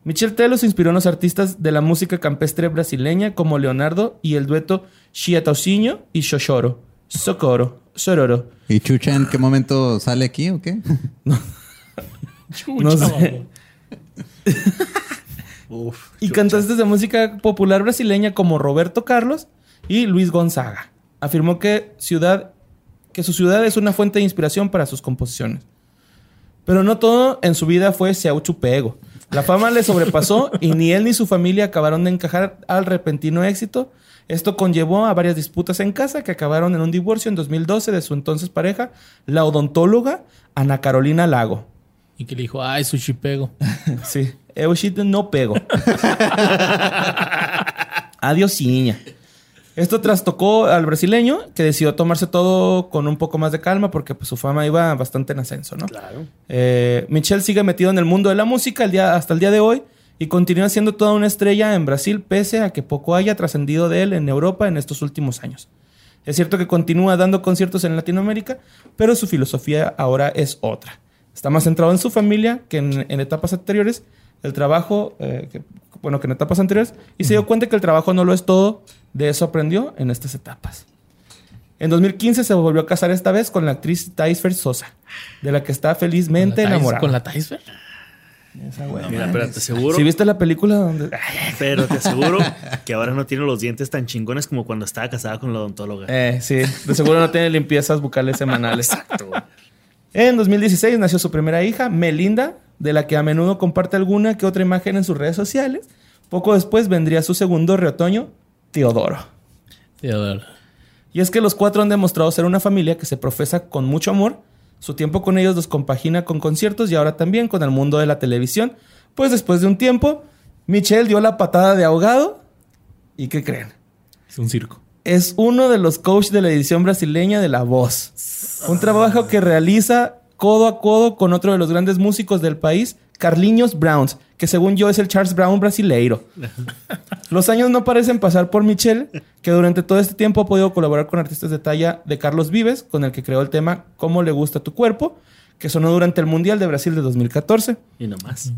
Michel Tello se inspiró en los artistas de la música campestre brasileña como Leonardo y el dueto Chiataucinho y Xoxoro. Socorro. Sororo. ¿Y Chucha en qué momento sale aquí o qué? <laughs> No sé. <laughs> Uf. Y chucha. cantantes de música popular brasileña como Roberto Carlos y Luis Gonzaga. Afirmó que, ciudad, que su ciudad es una fuente de inspiración para sus composiciones. Pero no todo en su vida fue Pego. La fama le sobrepasó y ni él ni su familia acabaron de encajar al repentino éxito. Esto conllevó a varias disputas en casa que acabaron en un divorcio en 2012 de su entonces pareja, la odontóloga Ana Carolina Lago. Y que le dijo, ay, sushi pego. <laughs> Sí. Eu no pego. <laughs> Adiós, niña. Esto trastocó al brasileño, que decidió tomarse todo con un poco más de calma porque pues, su fama iba bastante en ascenso, ¿no? Claro. Eh, Michelle sigue metido en el mundo de la música el día, hasta el día de hoy y continúa siendo toda una estrella en Brasil pese a que poco haya trascendido de él en Europa en estos últimos años. Es cierto que continúa dando conciertos en Latinoamérica, pero su filosofía ahora es otra. Está más centrado en su familia que en, en etapas anteriores, el trabajo, eh, que- bueno, que en etapas anteriores, y se dio cuenta que el trabajo no lo es todo, de eso aprendió en estas etapas. En 2015 se volvió a casar esta vez con la actriz Thais Sosa, de la que está felizmente ¿Con la Thais- enamorada. ¿Con la Taisfer? Esa güey. Mira, pero te aseguro. ¿Sí viste la película donde... Pero te aseguro que ahora no tiene los dientes tan chingones como cuando estaba casada con la odontóloga. Eh, sí, de seguro no tiene limpiezas bucales semanales. Exacto. güey. En 2016 nació su primera hija, Melinda, de la que a menudo comparte alguna que otra imagen en sus redes sociales. Poco después vendría su segundo retoño, Teodoro. Teodoro. Y es que los cuatro han demostrado ser una familia que se profesa con mucho amor. Su tiempo con ellos los compagina con conciertos y ahora también con el mundo de la televisión. Pues después de un tiempo, Michelle dio la patada de ahogado. ¿Y qué creen? Es un circo. es uno de los coaches de la edición brasileña de La Voz. Un trabajo que realiza codo a codo con otro de los grandes músicos del país, Carlinhos Browns, que según yo es el Charles Brown brasileiro. <laughs> Los años no parecen pasar por Michelle, que durante todo este tiempo ha podido colaborar con artistas de talla de Carlos Vives, con el que creó el tema Cómo le gusta tu cuerpo, que sonó durante el Mundial de Brasil de 2014. Y no más.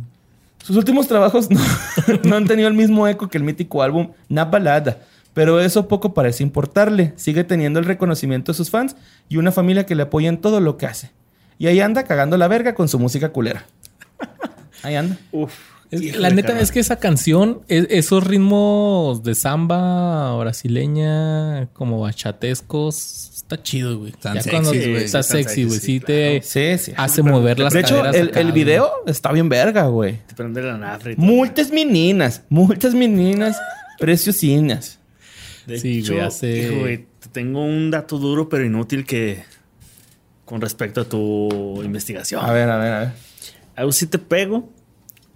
Sus últimos trabajos no, <laughs> no han tenido el mismo eco que el mítico álbum Na Balada, pero eso poco parece importarle. Sigue teniendo el reconocimiento de sus fans y una familia que le apoya en todo lo que hace. Y ahí anda cagando la verga con su música culera. Ahí anda. Uf. Es- la neta es que esa canción, es- esos ritmos de samba brasileña, como bachatescos, está chido, güey. Ya cuando- güey. Está sexy, güey. Sí, sí, te Sí, sí. hace mover las De hecho, caderas el, acá, el güey. video está bien verga, güey. Te prende la nafra. Muchas meninas, muchas meninas preciosinas. De Sí, hecho, güey, hace- güey, te tengo un dato duro pero inútil que con respecto a tu investigación. A ver, a ver, a ver. A un sí te pego.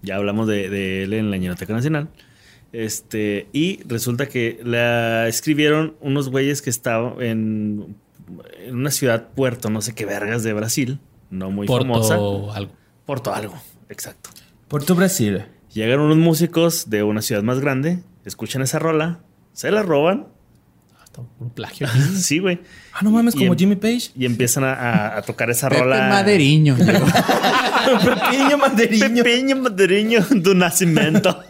Ya hablamos de, de él en la Ñeroteca Nacional. Este, y resulta que la escribieron unos güeyes que estaban en, en una ciudad puerto, no sé qué vergas de Brasil, no muy famosa. Porto algo. Porto algo, exacto. Puerto Brasil. Llegan unos músicos de una ciudad más grande, escuchan esa rola, se la roban. Un plagio. <laughs> Sí, güey. Ah, no mames, Y como em- Jimmy Page. Y empiezan a, a- a tocar esa Pepe rola. Maderiño. <laughs> Pequeño manderiño. Pequeño madriño do nacimiento.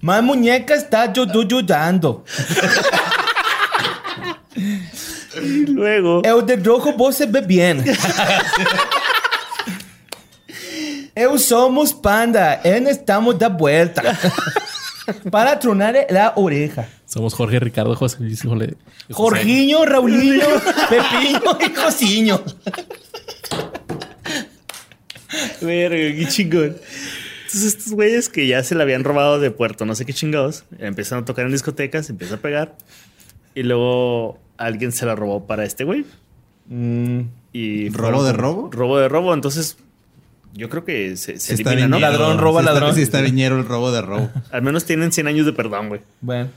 Más muñeca está yo, yo, yo dando. y luego. Eu de rojo você ve bien. <laughs> Eu somos panda, en estamos da vuelta. Para tronar la oreja. Somos Jorge Ricardo José Luis Jole- José. Jorginho, Raulinho, <laughs> Pepinho y Cosiño. Verga, qué chingón. Entonces, estos güeyes que ya se la habían robado de puerto, no sé qué chingados, empiezan a tocar en discotecas, empieza a pegar. Y luego alguien se la robó para este güey. Y ¿Robo de robo? Robo de robo. Entonces, Yo creo que se, se elimina, ¿no? Ladrón, roba Sí está- ladrón. Sí está viñero el robo de robo. <laughs> Al menos tienen 100 años de perdón, güey. Bueno.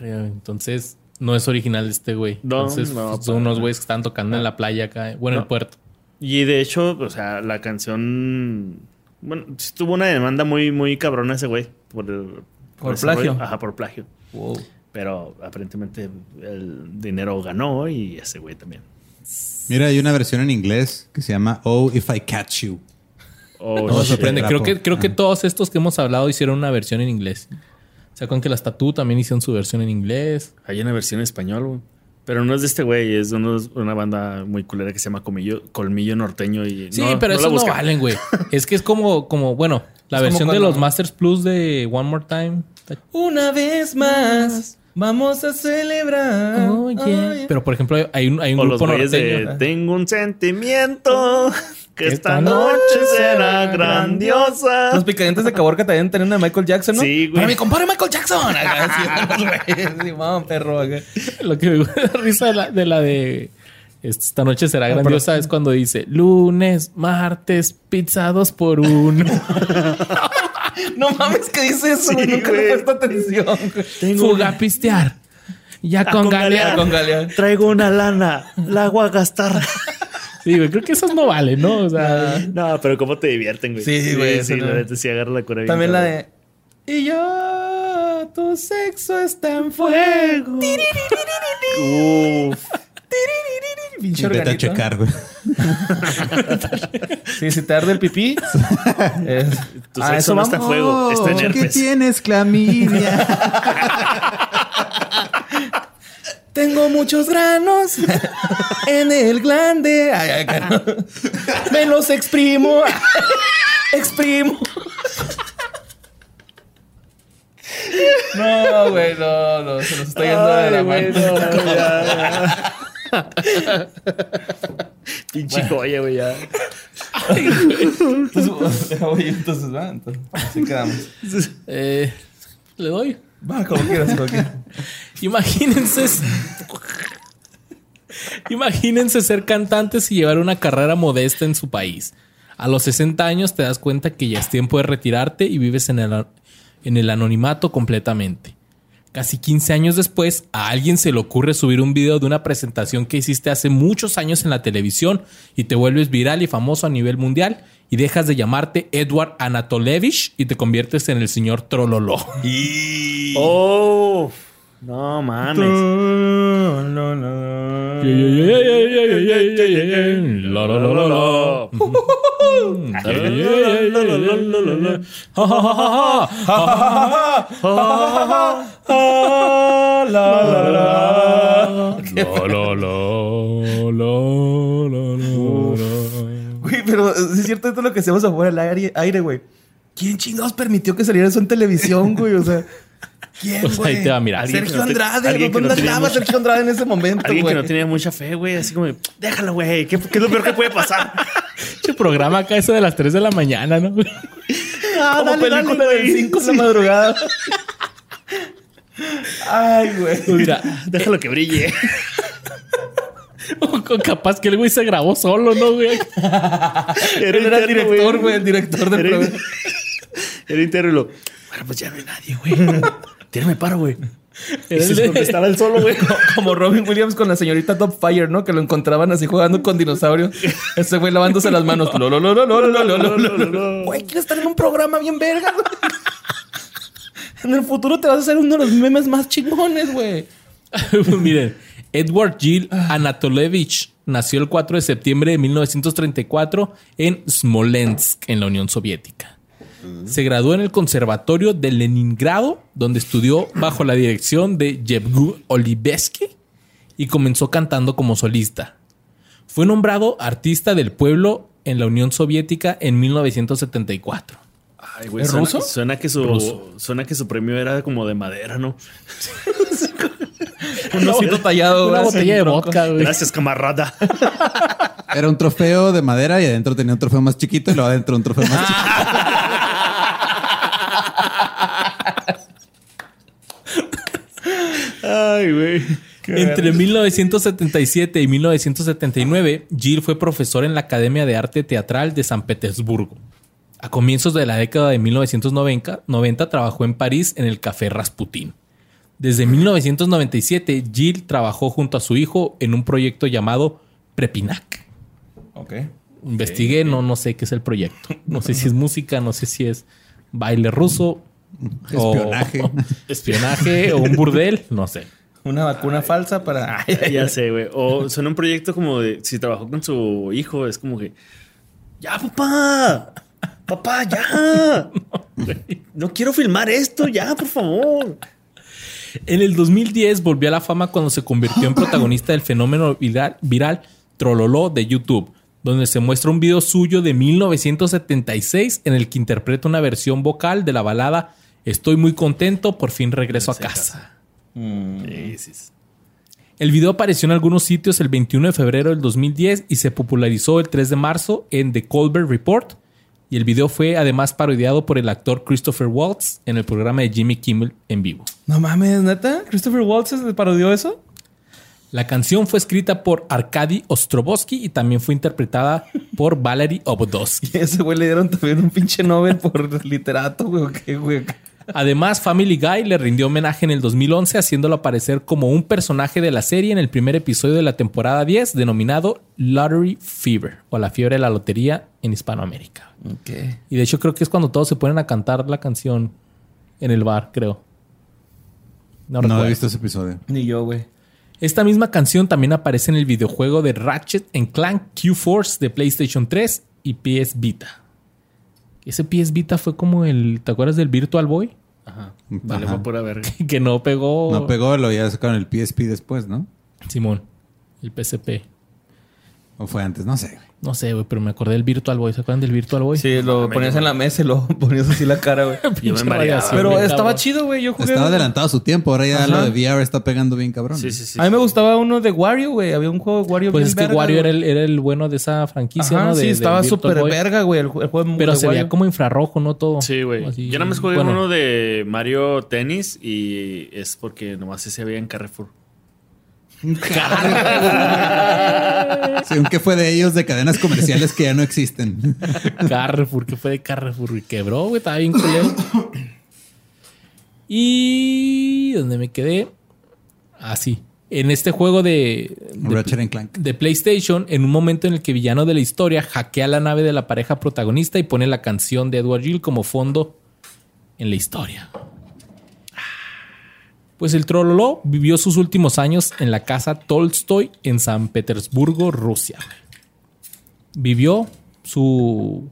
Entonces, no es original de este güey. No, Entonces, no, son unos güeyes que están tocando en la playa acá, bueno, en el puerto. Y de hecho, o sea, la canción. Bueno, sí tuvo una demanda muy, muy cabrona ese güey. Por, el- Por ese plagio. Ajá, por plagio. Wow. Pero aparentemente el dinero ganó y ese güey también. Mira, hay una versión en inglés que se llama Oh If I Catch You. Oh, No sorprende. Creo que, creo que todos estos que hemos hablado hicieron una versión en inglés. O sea, con que las Tatú también hicieron su versión en inglés. Hay una versión en español, güey. Pero no es de este güey, es de una banda muy culera que se llama Colmillo, Colmillo Norteño. Y Sí, no- pero no la esos no valen, güey. <laughs> es que es como, como bueno, la Es como versión de los Masters Plus de One More Time. Una vez más, vamos a celebrar. Oye. Pero, por ejemplo, hay un, hay un O grupo norteño. de Tengo un sentimiento <laughs> que esta Esta noche será grandiosa. Los picadientes de Caborca también tienen una de Michael Jackson, ¿no? Sí, güey. Para mi compadre Michael Jackson. <laughs> Sí, güey. Simón, perro. acá. <laughs> Lo que me gusta risa de la de, la de esta noche Ah, será grandiosa es cuando dice lunes, martes, pizza dos por uno. <laughs> No mames, ¿qué dice eso, güey? Sí, Nunca le he güey. puesto atención. güey. Fuga a pistear. Ya Ah, con con galea. galea. Con Galia. Traigo una lana, la hago a gastar. Sí, güey, creo que esos no valen, ¿no? O sea, No, pero cómo te divierten, güey. Sí, güey, Sí, eso la no. neta sí agarra la cura bien También la de. Y yo, tu sexo está en fuego. Uf. Pinche Vete a organito. checar, güey. <laughs> Sí, si te arde el pipí. es- Tu Ah, sexo eso no está en vamos. fuego, está en ¿Qué herpes. tienes, clamidia? Tengo muchos granos en el glande. Ay, ay, ay. Me los exprimo. exprimo. No, güey, no, no. Se nos está yendo de la Ay, güey, mano. no, <laughs> Pinche joya, güey, ya. Entonces, <laughs> oye, entonces va. Entonces, así quedamos. eh, le doy. Va, como quieras, como quieras. <laughs> Imagínense. Imagínense ser cantantes y llevar una carrera modesta en su país. A los 60 años te das cuenta que ya es tiempo de retirarte y vives en el, en el anonimato completamente. Casi 15 años después, a alguien se le ocurre subir un video de una presentación que hiciste hace muchos años en la televisión y te vuelves viral y famoso a nivel mundial y dejas de llamarte Edward Anatolevich y te conviertes en el señor Trololo. Oh, no mames. Güey, pero es cierto esto lo que hacemos afuera al aire, güey. ¿Quién chingados permitió que saliera eso en televisión, güey? O sea. ¿Quién, Pues ahí te va, mira. Sergio no te- Andrade, ¿dónde no andaba mucha- Sergio Andrade en ese momento, Alguien güey? que no tenía mucha fe, güey, así como, déjalo, güey, ¿qué, qué es lo peor que puede pasar? <laughs> Este programa acá eso de las 3 de la mañana, ¿no? Ah, Como película del 5 de la madrugada. Ay, güey. Mira, Déjalo que brille. <laughs> o capaz que el güey se grabó solo, ¿no, güey? <laughs> Él era el director, güey, el director del Era, programa. era interno pero pues ya no hay nadie, güey. Tírame paro, güey. Y se de... contestaba él solo, güey. Como Robin Williams con la señorita Top Fire, ¿no? Que lo encontraban así jugando con dinosaurios. Ese güey lavándose las manos. Lo, lo, lo, lo, Güey, quiero estar en un programa bien verga, güey. En el futuro te vas a hacer uno de los memes más chingones, güey. Miren, Edward Gil Anatolevich nació el 4 de septiembre de 1934 en Smolensk, en la Unión Soviética. Se graduó en el Conservatorio de Leningrado, donde estudió bajo la dirección de Yevgeny Olivesky y comenzó cantando como solista. Fue nombrado artista del pueblo en la Unión Soviética en 1974. Ay, güey, ¿Es suena, ruso? Suena que su, Ruso. suena que su premio era como de madera, ¿no? <laughs> Un osito tallado. Una botella de vodka, güey. Gracias, camarada. Era un trofeo de madera y adentro tenía un trofeo más chiquito y luego adentro un trofeo más <laughs> chiquito. Ay, güey. Entre 1977 y 1979, Jill fue profesor en la Academia de Arte Teatral de San Petersburgo. A comienzos de la década de 1990 90, trabajó en París en el Café Rasputin. Desde 1997, Jill trabajó junto a su hijo en un proyecto llamado Prepinac. Ok. Investigué, no, no sé qué es el proyecto. No sé si es <laughs> música, no sé si es baile ruso. O- Espionaje. <laughs> espionaje o un burdel, no sé. Una vacuna falsa para. <laughs> Ya sé, güey. O suena un proyecto como de si trabajó con su hijo, es como que. ¡Ya, papá! ¡Papá, ya! <laughs> No quiero filmar esto, ya, por favor. En el 2010 volvió a la fama cuando se convirtió en <gasps> protagonista del fenómeno viral, viral Trololó de YouTube, donde se muestra un video suyo de 1976 en el que interpreta una versión vocal de la balada Estoy muy contento, por fin regreso a casa. Sí. El video apareció en algunos sitios el 21 de febrero del 2010 y se popularizó el 3 de marzo en The Colbert Report. Y el video fue además parodiado por el actor Christopher Waltz en el programa de Jimmy Kimmel en vivo. No mames, neta. Christopher Waltz se parodió eso. La canción fue escrita por Arkady Ostrovsky y también fue interpretada por Valery Obodowski. <laughs> Ese güey le dieron también un pinche Nobel por literato, güey. ¿o qué, güey? Además, Family Guy le rindió homenaje en el 2011 haciéndolo aparecer como un personaje de la serie en el primer episodio de la temporada 10 denominado Lottery Fever o la fiebre de la lotería en Hispanoamérica. Ok. Y de hecho creo que es cuando todos se ponen a cantar la canción en el bar, creo. No, No he visto ese episodio. Ni yo, güey. Esta misma canción también aparece en el videojuego de Ratchet Clank Q-Force de PlayStation 3 y PS Vita. Ese PS Vita fue como el... ¿Te acuerdas del Virtual Boy? Ajá. Vale, Ajá. fue pura verga. <laughs> que no pegó... No pegó, lo ya sacaron el PSP después, ¿no? Simón. El PSP. ¿O fue antes? No sé. No sé, güey, pero me acordé del Virtual Boy. ¿Se acuerdan del Virtual Boy? Sí, lo ponías en la mesa y lo <laughs> ponías así la cara, güey. <laughs> Yo me mareaba. Pero Bien, estaba cabrón. chido, güey. Yo jugué. Estaba adelantado a su tiempo. Ahora ya Ajá. lo de VR está pegando bien cabrón. Sí, sí, sí. A mí me gustaba uno de Wario, güey. Había un juego de Wario Pues bien es que verga, Wario era el, era el bueno de esa franquicia, Ajá, ¿no? De- sí, estaba súper verga, güey. El, ju- el juego Pero de se Wario. veía como infrarrojo, ¿no? Todo. Sí, güey. Yo nada más jugué bueno, uno de Mario Tennis y es porque nomás ese había en Carrefour. Sí, aunque fue de ellos de cadenas comerciales que ya no existen. Carrefour, que fue de Carrefour y quebró, güey, estaba bien culero. y ¿dónde me quedé? Ah, sí. En este juego de, de, Ratchet and Clank. de PlayStation, en un momento en el que villano de la historia hackea la nave de la pareja protagonista y pone la canción de Edward Gill como fondo en la historia. Pues el Trololo vivió sus últimos años en la casa Tolstoy en San Petersburgo, Rusia. Vivió su,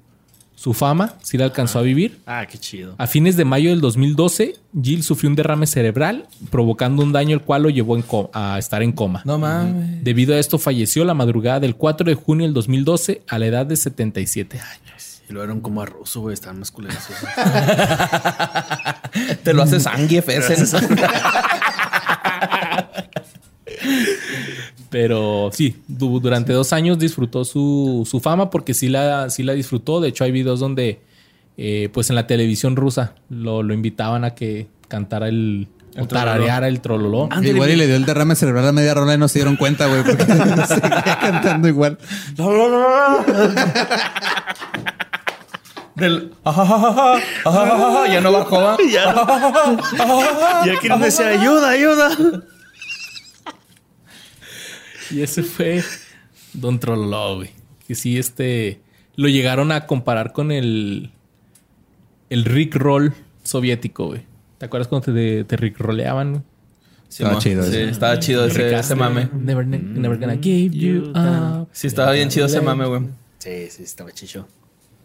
su fama, si la alcanzó a vivir. Ah, qué chido. A fines de mayo del 2012, Jill sufrió un derrame cerebral, provocando un daño el cual lo llevó en a estar en coma. No mames. Debido a esto, falleció la madrugada del 4 de junio del 2012 a la edad de 77 años. Y lo eran como a ruso, güey. Estaban más culeros. <laughs> Te lo hace ese. Pero sí, du- durante dos años disfrutó su, su fama porque sí la, sí la disfrutó. De hecho, hay videos donde, eh, pues en la televisión rusa, lo, lo invitaban a que cantara el... o tarareara el trololó. Igual y le dio el derrame cerebral a media rola y no se dieron cuenta, güey, porque <laughs> seguía cantando igual. <laughs> Del. Ya no bajó. ¿va? <laughs> y aquí nos decía, ayuda, ayuda. Y ese fue Don Trololó, güey. Que sí, este... Lo llegaron a comparar con el... El Rick Roll soviético, güey. ¿Te acuerdas cuando te, te Rick Rolleaban? Estaba chido Sí, ese. estaba chido ese, Astley, mame. Never, never gonna give you up. Sí, estaba bien chido ese mame, güey. Sí, sí, estaba chicho.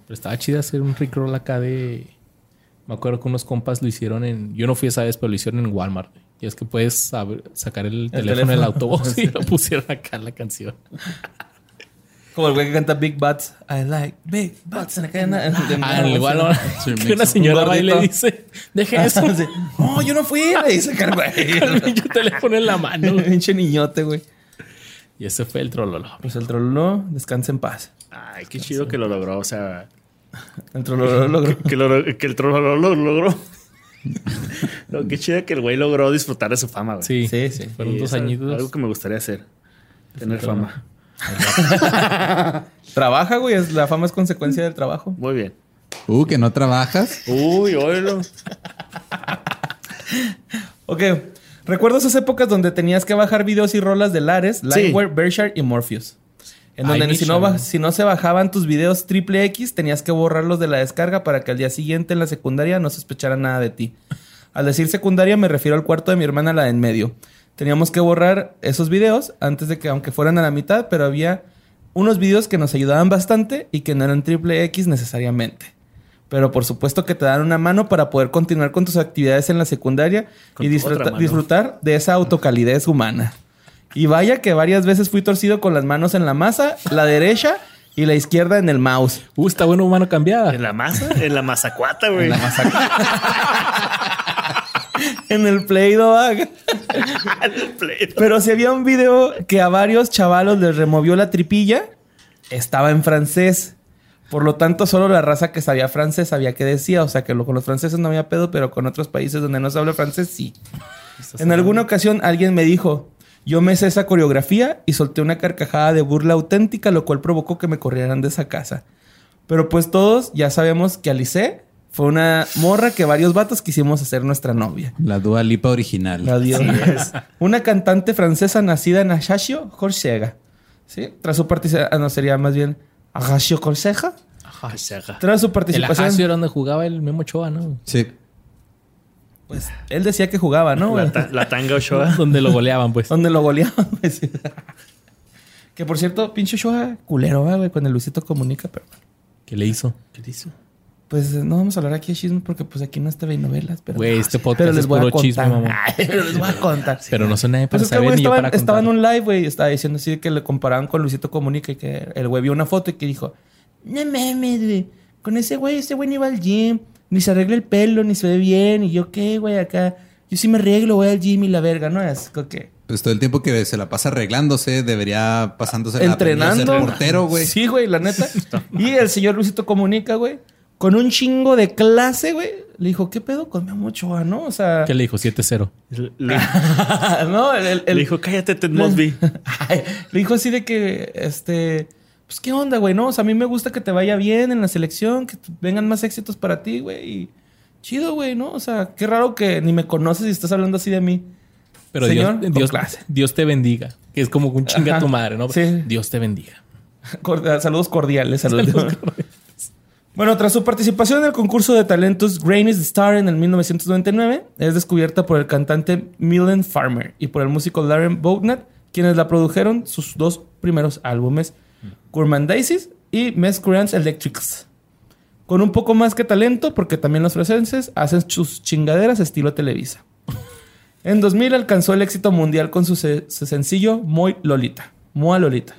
Pero estaba chido hacer un Rick Roll acá de... Me acuerdo que unos compas lo hicieron en... Yo no fui esa vez, pero lo hicieron en Walmart. Y es que puedes sacar el, teléfono del autobús y <laughs> lo pusieron acá la canción. Como el güey que canta Big Butts. I like Big Butts. En la Ah, en el Walmart. que una señora va y le dice... Deje eso. Sí. No, yo no fui. Le dice el güey. <laughs> Pinche teléfono en la mano. <laughs> Pinche niñote, güey. Y ese fue el trololo. Pues el trololo descansa en paz. Ay, qué chido que lo logró. O sea, <laughs> El trololo logró. que, lo- que el troll lo, lo logró. <laughs> Lo que chido que el güey logró disfrutar de su fama, güey. Sí, Sí, sí. Fueron dos añitos. Algo que me gustaría hacer. Tener fama. <laughs> Trabaja, güey. es- La fama es consecuencia del trabajo. Muy bien. Uh, que no trabajas. Uy, oílo. Ok. Recuerdo esas épocas donde tenías que bajar videos y rolas de Lares, Liveware, Berkshire y Morpheus. En Ay, donde si no, si se bajaban tus videos triple X, tenías que borrarlos de la descarga para que al día siguiente en la secundaria no sospechara nada de ti. Al decir secundaria me refiero al cuarto de mi hermana, la de en medio. Teníamos que borrar esos videos antes de que, aunque fueran a la mitad, pero había unos videos que nos ayudaban bastante y que no eran triple X necesariamente. Pero por supuesto que te dan una mano para poder continuar con tus actividades en la secundaria Con y disfruta- disfrutar de esa autocalidez humana. Y vaya que varias veces fui torcido con las manos en la masa, la derecha y la izquierda en el mouse. Uh, está bueno mano cambiada. En la masa, en la mazacuata, güey. <laughs> <laughs> En el Play Dog. Pero si había un video que a varios chavalos les removió la tripilla, estaba en francés. Por lo tanto, solo la raza que sabía francés sabía qué decía. O sea que lo- con los franceses no había pedo, pero con otros países donde no se habla francés, sí. En alguna ocasión alguien me dijo, yo me sé esa coreografía y solté una carcajada de burla auténtica, lo cual provocó que me corrieran de esa casa. Pero pues todos ya sabemos que Alice fue una morra que varios vatos quisimos hacer nuestra novia. La Dua Lipa original. La dio. Una cantante francesa nacida en Ajaccio, Corsiega. ¿Sí? Tras su participación... Ah, no, sería más bien Ajaccio, Corseja. Tras su El participación... Ajacio era donde jugaba el Memo Ochoa, ¿no? Sí. Pues él decía que jugaba, ¿no? La, ta- la tanga Ochoa. <laughs> donde lo goleaban, pues. Donde lo goleaban. sí. <laughs> que por cierto, pinche Ochoa culero, ¿va, güey, con el Luisito Comunica, pero... ¿Qué le hizo? ¿Qué dice? Pues eh, no vamos a hablar aquí de chisme porque pues aquí no es TV y novelas, pero... Güey, este podcast pero les es voy a puro contar. chisme. Ay, <laughs> pero les voy a contar. Pero no soy nadie para Pues es que el saber ni yo estaba, para estaba en un live, güey, estaba diciendo así que le comparaban con Luisito Comunica y que el güey vio una foto y que dijo, no mames, güey, con ese güey, ese güey ni va al gym, ni se arregla el pelo, ni se ve bien, y yo qué, güey, acá, yo sí me arreglo, voy al gym y la verga, ¿no? Es que Pues todo el tiempo que se la pasa arreglándose, debería pasándose la entrenando. portero, güey. Sí, güey, la neta. <laughs> y el señor Luisito Comunica, güey, con un chingo de clase, güey, le dijo, ¿qué pedo con Memo Ochoa, no? O sea, ¿Qué le dijo? 7-0. Le, <laughs> no, el, el- le dijo, cállate, Ted Mosby. <laughs> Le dijo así de que, este, pues qué onda, güey, ¿no? O sea, a mí me gusta que te vaya bien en la selección, que vengan más éxitos para ti, güey. Y chido, güey, ¿no? O sea, qué raro que ni me conoces y estás hablando así de mí. Pero Señor, Dios, Dios, clase. Dios te bendiga. Que es como un chinga Ajá. tu madre, ¿no? Sí. Dios te bendiga. <laughs> Cordial- saludos cordiales. Saludos. <laughs> Bueno, tras su participación en el concurso de talentos Grain is the Star en el 1999, es descubierta por el cantante Millen Farmer y por el músico Lauren Bognat, quienes la produjeron sus dos primeros álbumes, Gourmandises y Mescurance Electrics. Con un poco más que talento, porque también los franceses hacen sus chingaderas estilo Televisa. En 2000 alcanzó el éxito mundial con su, se- su sencillo Muy Lolita, Moa Lolita,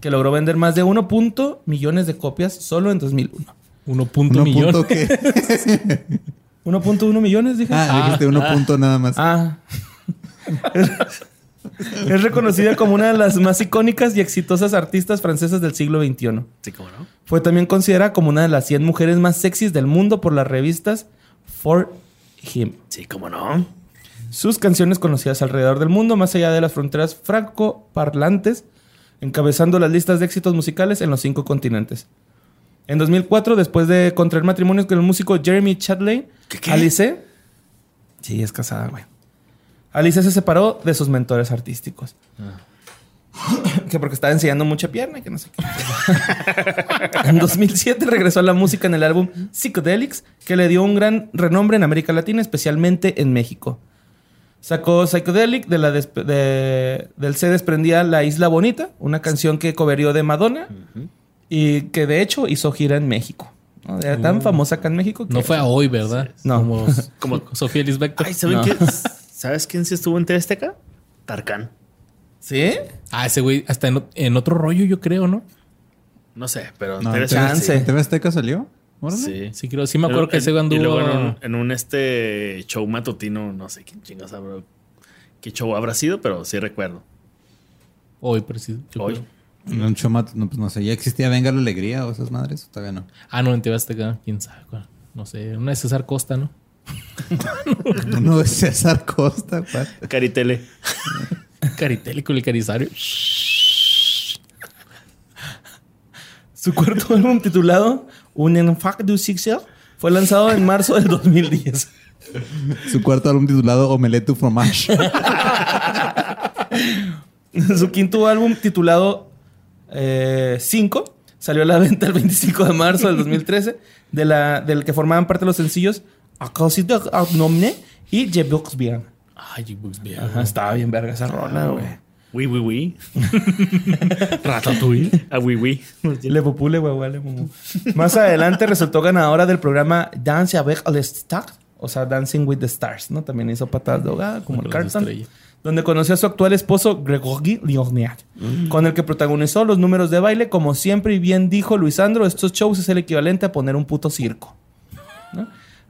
que logró vender más de 1. punto millones de copias solo en 2001. 1 punto Uno millón. punto que... 1.1 <laughs> millones, dije. Ah, dijiste uno punto nada más. Ah. <laughs> es reconocida como una de las más icónicas y exitosas artistas francesas del siglo XXI. Sí, cómo no. Fue también considerada como una de las 100 mujeres más sexys del mundo por las revistas For Him. Sí, cómo no. Sus canciones conocidas alrededor del mundo, más allá de las fronteras franco-parlantes, encabezando las listas de éxitos musicales en los cinco continentes. En 2004, después de contraer matrimonio con el músico Jeremy Chadley, ¿Qué, qué? Alice... Sí, es casada, güey. Alice se separó de sus mentores artísticos. que porque estaba enseñando mucha pierna y que no sé qué. <laughs> en 2007 regresó a la música en el álbum Psychedelics, que le dio un gran renombre en América Latina, especialmente en México. Sacó Psychedelic, de la despe- de- del se desprendía La Isla Bonita, una canción que coverió de Madonna y que de hecho hizo gira en México. ¿no? Era tan famosa acá en México que... No fue a hoy, ¿verdad? No. Como, <laughs> Como- Sofía Lisbector. Ay, ¿saben No. quién? <laughs> ¿Sabes quién sí estuvo en TV Azteca? Tarkan. ¿Sí? Ah, ese güey hasta en, o- en otro rollo, yo creo, ¿no? No sé, pero en No, TV ¿en TV Azteca chance. ¿en TV Azteca salió? Órale. Sí. Sí, creo. Sí me acuerdo que ese güey Y anduvo... luego en un, en un, este show matutino, no sé quién chingas habrá, qué show habrá sido, pero sí recuerdo. Hoy, preciso. yo Hoy. creo. En un show no, pues no sé, ¿ya existía Venga la Alegría o esas madres? Todavía no. Ah, no, en TV Azteca. ¿Quién sabe cuál? No sé. Una de César Costa, ¿no? <laughs> Uno de César Costa, güey. Caritele. Caritele con el carizario. Su cuarto álbum titulado Un Enfant du Succès fue lanzado en marzo del 2010. Su cuarto álbum titulado Omelette du Fromage. <laughs> Su quinto álbum titulado 5 salió a la venta el 25 de marzo del 2013, de la, del que formaban parte los sencillos A cause de Nomne y Je Box Bien. Ay, Bugs bien. Ajá, estaba bien verga esa rola, güey. Oui, oui, oui. <laughs> Ratatouille. Ah, oui, oui. <laughs> Le popule, güey, güey. Más adelante resultó ganadora del programa Dance avec les Stars, o sea, Dancing with the Stars, ¿no? También hizo patadas de ahogada, como el Carlton, donde conoció a su actual esposo Gregory Liorniak, con el que protagonizó los números de baile. Como siempre y bien dijo Luisandro, estos shows es el equivalente a poner un puto circo.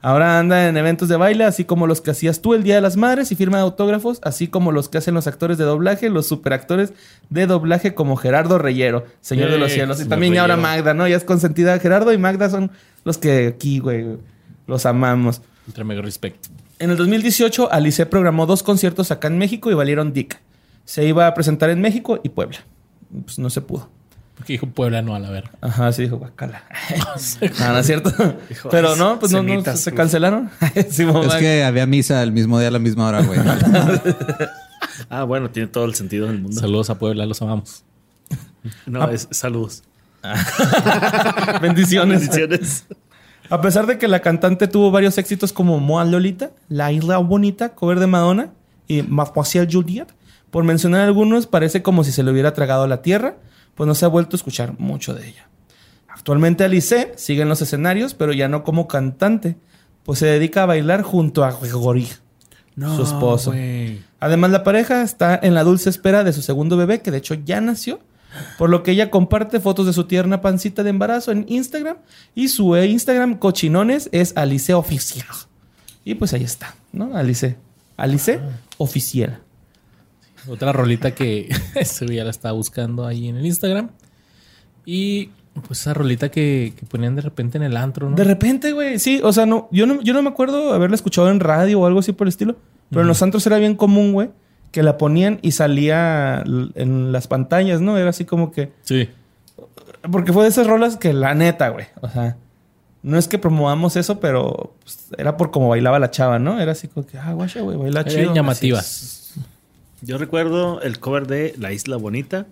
Ahora anda en eventos de baile, así como los que hacías tú el Día de las Madres y firma de autógrafos, así como los que hacen los actores de doblaje, los superactores de doblaje como Gerardo Reyero, Señor de los Cielos. Y también ahora. Magda, ¿no? Ya es consentida. Gerardo y Magda son los que aquí, güey, los amamos. Ultra mega respect. En el 2018, Alice programó dos conciertos acá en México y valieron dick. Se iba a presentar en México y Puebla. Pues no se pudo. Porque dijo Puebla no a la verga. Ajá, sí dijo, guacala. <laughs> <laughs> no, no es cierto. Pero no, pues no, no, Cenitas, se pues. cancelaron. <laughs> Sí, Es que había misa el mismo día a la misma hora, güey. Ah, bueno, tiene todo el sentido del mundo. Saludos a Puebla, los amamos. No, es saludos. Bendiciones. Bendiciones. A pesar de que la cantante tuvo varios éxitos como Moa Lolita, La Isla Bonita, cover de Madonna y Mademoiselle Juliet, por mencionar algunos, parece como si se le hubiera tragado a la tierra, pues no se ha vuelto a escuchar mucho de ella. Actualmente Alice sigue en los escenarios, pero ya no como cantante, pues se dedica a bailar junto a Gregory, su esposo. Además, la pareja está en la dulce espera de su segundo bebé, que de hecho ya nació, por lo que ella comparte fotos de su tierna pancita de embarazo en Instagram y su Instagram cochinones es Alice Oficial. Y pues ahí está, ¿no? Alice. Alice Oficial. Otra rolita que <laughs> ese ya la estaba buscando ahí en el Instagram. Y pues esa rolita que, que ponían de repente en el antro, ¿no? De repente, güey, sí, o sea, no, yo no, yo no me acuerdo haberla escuchado en radio o algo así por el estilo, pero en los antros era bien común, güey, que la ponían y salía en las pantallas, ¿no? Era así como que... Sí. Porque fue de esas rolas que la neta, güey. O sea, no es que promovamos eso, pero pues, era por cómo bailaba la chava, ¿no? Era así como que, ah, guacha, güey, baila chido. llamativas. Yo recuerdo el cover de La Isla Bonita.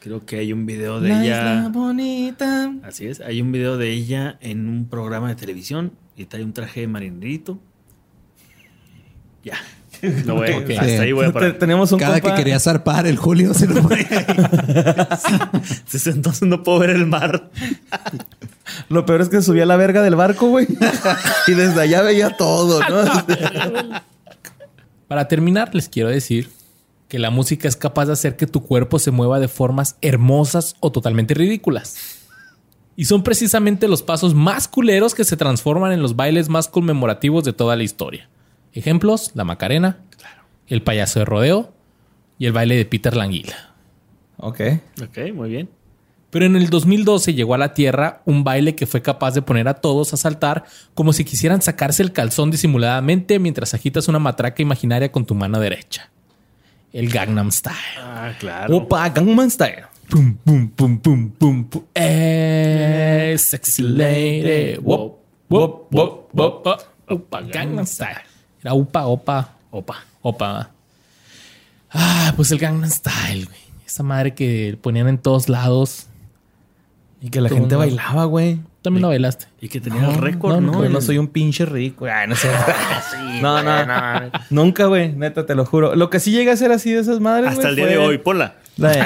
Creo que hay un video de La ella. isla bonita. Así es, hay un video de ella en un programa de televisión y trae un traje de marinerito. Ya. <laughs> No voy a- Ok. hasta Sí. ahí voy a parar. Tenemos un Cada compa- que quería zarpar el Julio se lo <laughs> ponía. Entonces no puedo ver el mar. <laughs> Lo peor es que subía la verga del barco, güey. y desde allá veía todo, ¿no? Para terminar, les quiero decir que la música es capaz de hacer que tu cuerpo se mueva de formas hermosas o totalmente ridículas. Y son precisamente los pasos más culeros que se transforman en los bailes más conmemorativos de toda la historia. Ejemplos, la Macarena, el payaso de rodeo y el baile de Peter Languila. ok. Ok, muy bien. Pero en el 2012 llegó a la Tierra un baile que fue capaz de poner a todos a saltar como si quisieran sacarse el calzón disimuladamente mientras agitas una matraca imaginaria con tu mano derecha. El Gangnam Style. Ah, claro. Opa, Gangnam Style. Pum, pum, pum, pum, pum, pum. Eh, sexy lady. Wop, wop, wop, wop. Opa, Gangnam Style. Era upa, opa, Opa. opa. Ah, pues el Gangnam Style, güey. Esa madre que ponían en todos lados. Y que la gente bailaba, güey. También lo bailaste. Y que tenía el récord, no, ¿no? No soy un pinche rico. Ay, no sé. <laughs> no, no, no. Nunca, güey. Neta, te lo juro. Lo que sí llega a ser así de esas madres, Hasta el día fue de hoy, ponla. la de-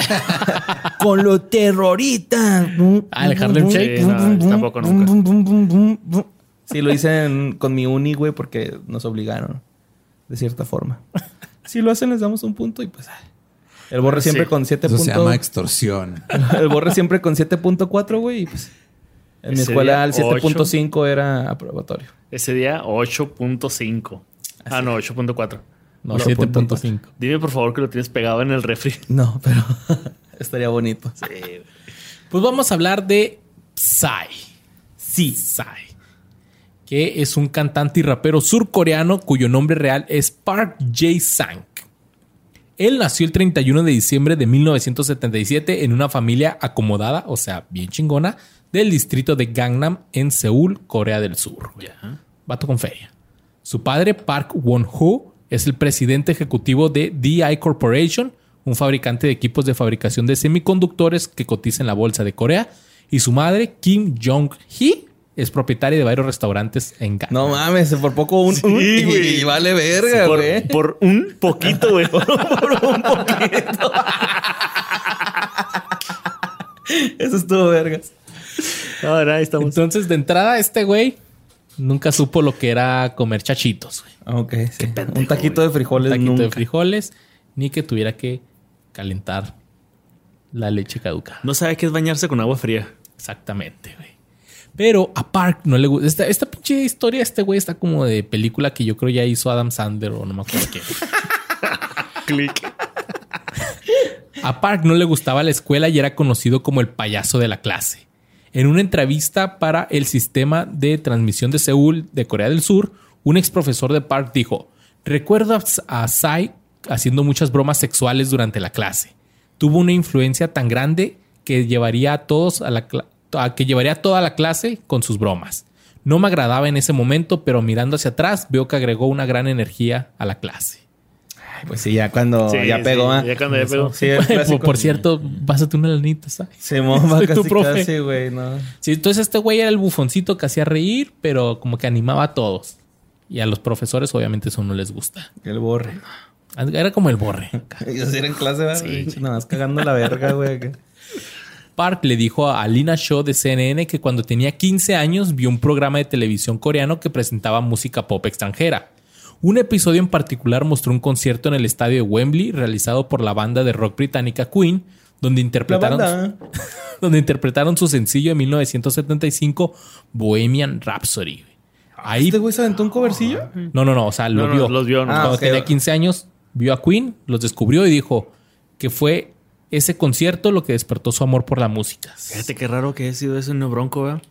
<laughs> Con lo terrorista. Ah, el Harlem Shake. Sí, no, tampoco nunca. Sí, lo hice en- con mi uni, güey, porque nos obligaron. De cierta forma. <laughs> Si lo hacen, les damos un punto y pues... ay. El borre Sí. siempre con 7 Eso se llama puntos. extorsión. <laughs> El borre siempre con 7.4, güey. Y pues... En mi Ese escuela día, el 7.5 era aprobatorio. Ese día, 8.5. Ah, no, 8.4. No, Ocho 7.5. Dime por favor que lo tienes pegado en el refri. <laughs> No, pero <laughs> estaría bonito. Pues vamos a hablar de Psy. Sí. Psy. que es un cantante y rapero surcoreano cuyo nombre real es Park Jae-sang. Él nació el 31 de diciembre de 1977 en una familia acomodada, o sea, bien chingona, del distrito de Gangnam en Seúl, Corea del Sur. Ya. Vato con feria. Su padre, Park Won-ho, es el presidente ejecutivo de DI Corporation, un fabricante de equipos de fabricación de semiconductores que cotiza en la bolsa de Corea. Y su madre, Kim Jong-hee, es propietaria de varios restaurantes en Gangnam. No mames, por poco un, un- y, güey. y vale verga, Por, güey. por un poquito, güey. <laughs> Por un poquito. Eso estuvo vergas. Ahora ahí estamos. Entonces, de entrada, este güey nunca supo lo que era comer chachitos. güey. Ok, sí. pendejo, un taquito de frijoles Un taquito nunca. de frijoles, ni que tuviera que calentar la leche caducada. No sabe qué es bañarse con agua fría. Exactamente, güey. Pero a Park no le gusta. Esta, esta pinche historia, este güey está como de película que yo creo ya hizo Adam Sandler o no me acuerdo qué. <laughs> Click. A Park no le gustaba la escuela y era conocido como el payaso de la clase. En una entrevista para el sistema de transmisión de Seúl de Corea del Sur, un ex profesor de Park dijo: Recuerdo a- Sai haciendo muchas bromas sexuales durante la clase. Tuvo una influencia tan grande que llevaría a todos a la a que llevaría toda la clase con sus bromas. No me agradaba en ese momento, pero mirando hacia atrás veo que agregó una gran energía a la clase. Ay, Pues sí, ya cuando Sí, ya sí, pegó, ya cuando ya pegó. Sí, el por, cierto, pásate una lanita, ¿sabes? Se <laughs> Soy tu casi, profe. casi, güey, no. Sí, entonces este güey era el bufoncito que hacía reír, pero como que animaba a todos. Y a los profesores, obviamente, eso no les gusta. El borre. Era como el borre. <laughs> Ellos sí eran en clase, ¿verdad? Nada más cagando la verga, güey. Park le dijo a Alina Shaw de CNN que cuando tenía 15 años vio un programa de televisión coreano que presentaba música pop extranjera. Un episodio en particular mostró un concierto en el estadio de Wembley realizado por la banda de rock británica Queen, donde interpretaron, <laughs> donde interpretaron su sencillo de 1975, Bohemian Rhapsody. Ahí ¿Este güey se aventó un covercillo? No, no, no. O sea, lo No, no, vio. los vio, no. Cuando Ah, ok. tenía 15 años, vio a Queen, los descubrió y dijo que fue ese concierto lo que despertó su amor por la música. Fíjate qué raro que haya sido eso en un bronco, ¿verdad?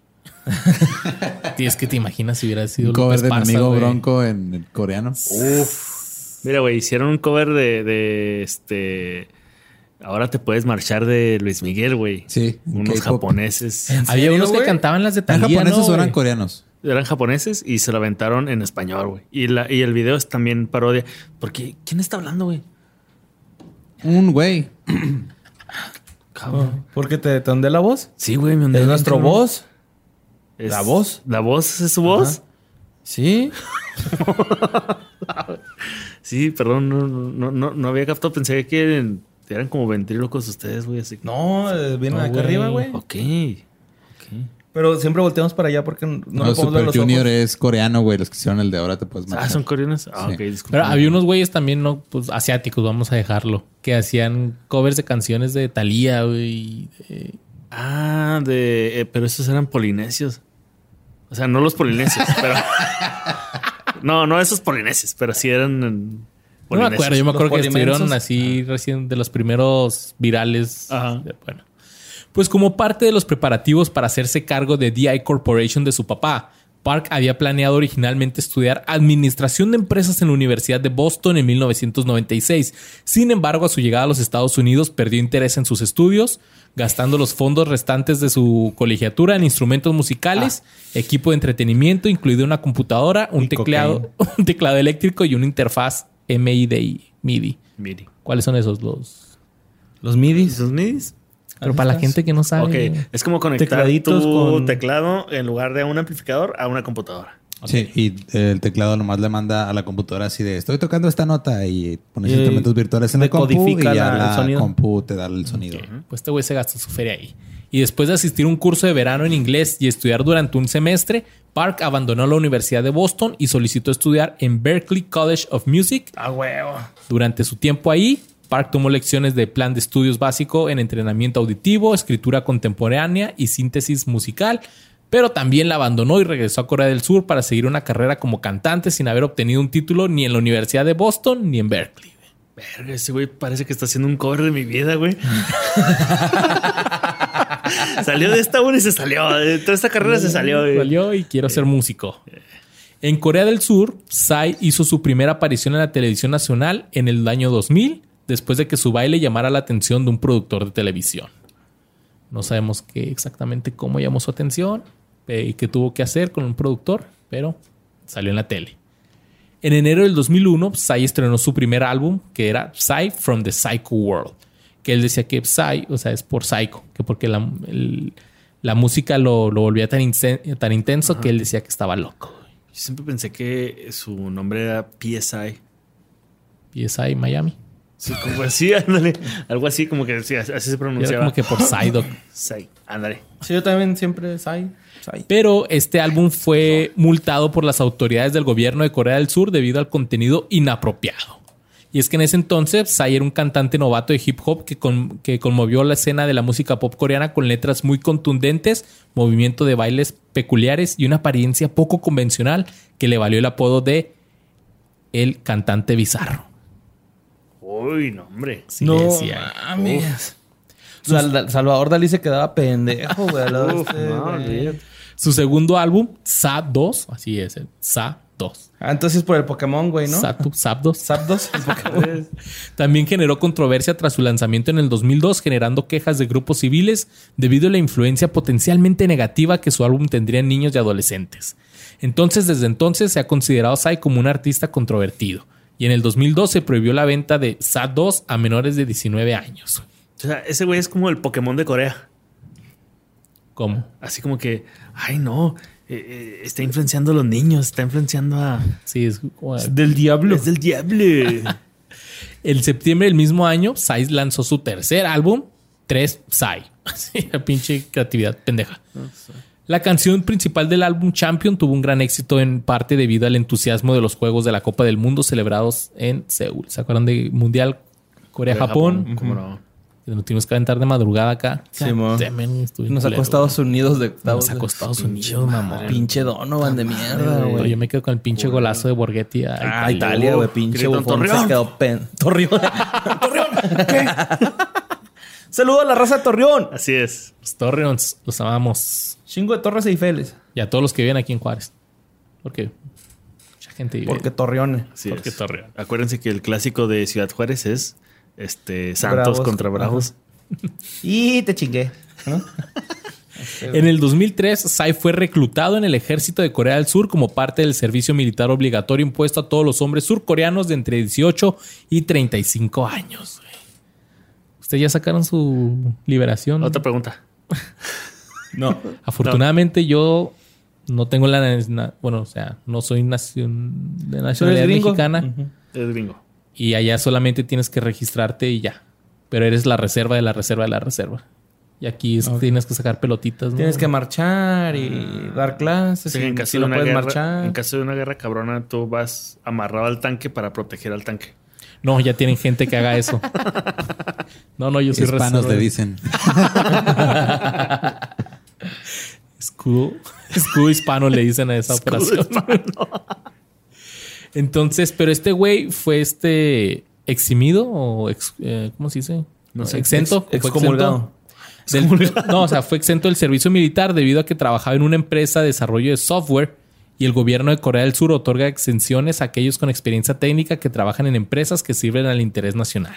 <laughs> Y es que te imaginas si hubiera sido Un cover de mi amigo. Bronco en el coreano. Mira, güey, hicieron un cover de, de este. Ahora te puedes marchar de Luis Miguel, güey. Sí, Unos japoneses. <laughs> ¿En Había unos que cantaban las de ¿Eran Thalía, japoneses ¿no, o eran coreanos? Eran japoneses y se lo aventaron en español, güey. Y, la, y el video es también parodia. Porque, ¿quién está hablando, güey? Un güey. <coughs> Cabrón. ¿Porque te te ondé la voz? Sí, güey, me ondé ¿Es nuestro cabrón. voz? Es- ¿La voz? ¿La voz es su voz? Sí. <laughs> Sí, perdón, no, no, no, no había captado. Pensé que eran, eran como ventrílocos ustedes, güey. Así. No, eh, viene No, acá güey. arriba, güey. Ok. Pero siempre volteamos para allá porque no, No, le podemos ver los Junior ojos. es coreano, güey. Los que hicieron el de ahora te puedes Ah, marchar. son coreanos. Ah, Sí. ok, disculpa. Pero había unos güeyes también, ¿no? Pues asiáticos, vamos a dejarlo. Que hacían covers de canciones de Thalía, güey. de- Ah, de. eh, pero esos eran polinesios. O sea, no los polinesios, <laughs> pero. No, no esos polinesios, pero sí eran. mm, No me acuerdo, yo me Los acuerdo que estuvieron así recién de los primeros virales. Ajá. De- Bueno. Pues como parte de los preparativos para hacerse cargo de DI Corporation de su papá, Park había planeado originalmente estudiar administración de empresas en la Universidad de Boston en 1996. Sin embargo, a su llegada a los Estados Unidos perdió interés en sus estudios, gastando los fondos restantes de su colegiatura en instrumentos musicales, equipo de entretenimiento, incluido una computadora, un Y teclado, <laughs> un teclado eléctrico y una interfaz MIDI. MIDI. Miri. ¿Cuáles son esos? Los. Los midis. ¿Esos midis? Pero para la gente que no sabe. Ok, es como conectar tu con- teclado en lugar de un amplificador a una computadora. Sí, y el teclado nomás le manda a la computadora así de estoy tocando esta nota y pones Y instrumentos virtuales en la compu y ya la- el la, compu te da el sonido. Pues este güey se gastó su feria ahí. Y después de asistir a un curso de verano en inglés y estudiar durante un semestre, Park abandonó la Universidad de Boston y solicitó estudiar en Berklee College of Music. Ah, huevo. Durante su tiempo ahí, Park tomó lecciones de plan de estudios básico en entrenamiento auditivo, escritura contemporánea y síntesis musical, pero también la abandonó y regresó a Corea del Sur para seguir una carrera como cantante sin haber obtenido un título ni en la Universidad de Boston ni en Berkeley. Verga, ese güey parece que está haciendo un cover de mi vida, güey. <laughs> Salió de esta una y se salió. De toda esta carrera se salió. güey. Salió y quiero ser músico. En Corea del Sur, Psy hizo su primera aparición en la televisión nacional en el año 2000, después de que su baile llamara la atención de un productor de televisión. No sabemos qué exactamente cómo llamó su atención eh, y qué tuvo que hacer con un productor, pero salió en la tele. En enero del 2001, Psy estrenó su primer álbum, que era Psy from the Psycho World. Que él decía que Psy, o sea, es por Psycho, que porque la, el- la música lo, lo volvía tan, insen- tan intenso que él decía que estaba loco. Yo siempre pensé que su nombre era PSI. PSI Miami. Sí, como así, ándale. Algo así, como que sí, así se Era pronunciaba. como que por Psyduck. Sí, ándale. Sí, yo también siempre Sai. Sai. Pero este álbum fue multado por las autoridades del gobierno de Corea del Sur debido al contenido inapropiado. Y es que en ese entonces Psy era un cantante novato de hip hop que, con- que conmovió la escena de la música pop coreana con letras muy contundentes, movimiento de bailes peculiares y una apariencia poco convencional que le valió el apodo de el cantante bizarro. Uy, no, hombre. Sí, no le decía. mames. Sal- Salvador Dalí se quedaba pendejo, güey. Uf, este, no, güey. Su segundo álbum, Sa 2, así es, el Sa 2. Ah, entonces por el Pokémon, güey, ¿no? Sa, Sa 2. Zapdos. Pokémon. <laughs> También generó controversia tras su lanzamiento en el 2002, generando quejas de grupos civiles debido a la influencia potencialmente negativa que su álbum tendría en niños y adolescentes. Entonces, desde entonces se ha considerado Psy como un artista controvertido. Y en el 2002 se prohibió la venta de Sa 2 a menores de 19 años. O sea, ese güey es como el Pokémon de Corea. ¿Cómo? Así como que, ay, no, eh, eh, está influenciando a los niños, está influenciando a. Sí, es como- Del diablo. Es del diablo. <laughs> En septiembre del mismo año, Psy lanzó su tercer álbum, 3 Psy. <laughs> Sí, la pinche creatividad pendeja. La canción principal del álbum Champion tuvo un gran éxito en parte debido al entusiasmo de los Juegos de la Copa del Mundo celebrados en Seúl. ¿Se acuerdan de Mundial Corea-Japón? ¿Cómo no? Nos tuvimos que aventar de madrugada acá. Sí, Nos sacó. Estados Unidos de Nos sacó Estados Unidos, mamón. Pinche Donovan de mierda, Pero güey. yo me quedo con el pinche golazo de Borghetti. a Ah, Italia, güey. Pinche bufón se "Torreón". quedó pen. <laughs> Torreón. <laughs> Torreón. ¿Qué? Saludo a la raza de Torreón. Así es. Los Torreons, los amamos. Chingo de Torres Eifeles. Y a todos los que viven aquí en Juárez. Porque mucha gente vive. Porque Torreones. Así Porque es. Torreón. Acuérdense que el clásico de Ciudad Juárez es este Santos Bravos. contra Bravos. Y te chingué. ¿no? <laughs> En el 2003, Psy fue reclutado en el ejército de Corea del Sur como parte del servicio militar obligatorio impuesto a todos los hombres surcoreanos de entre 18 y 35 años. ¿Ustedes ya sacaron su liberación? Otra pregunta. <laughs> No. Afortunadamente yo no tengo la... Bueno, o sea, no soy nacion- de nacionalidad gringo? mexicana. Ujú. Es bingo. Y allá solamente tienes que registrarte y ya. Pero eres la reserva de la reserva de la reserva. Y aquí es- tienes que sacar pelotitas. ¿no? Tienes que marchar y dar clases. Y en caso, si de no una puedes guerra, marchar. en caso de una guerra cabrona, tú vas amarrado al tanque para proteger al tanque. No, ya tienen gente que haga eso. No, no, yo soy Hispanos le dicen. Escudo, escudo hispano le dicen a esa operación. Entonces, pero este güey fue este eximido o ex- eh, ¿cómo se dice? No sé. exento. Ex- ¿Fue excomulgado. Del- no, o sea, fue exento del servicio militar debido a que trabajaba en una empresa de desarrollo de software y el gobierno de Corea del Sur otorga exenciones a aquellos con experiencia técnica que trabajan en empresas que sirven al interés nacional.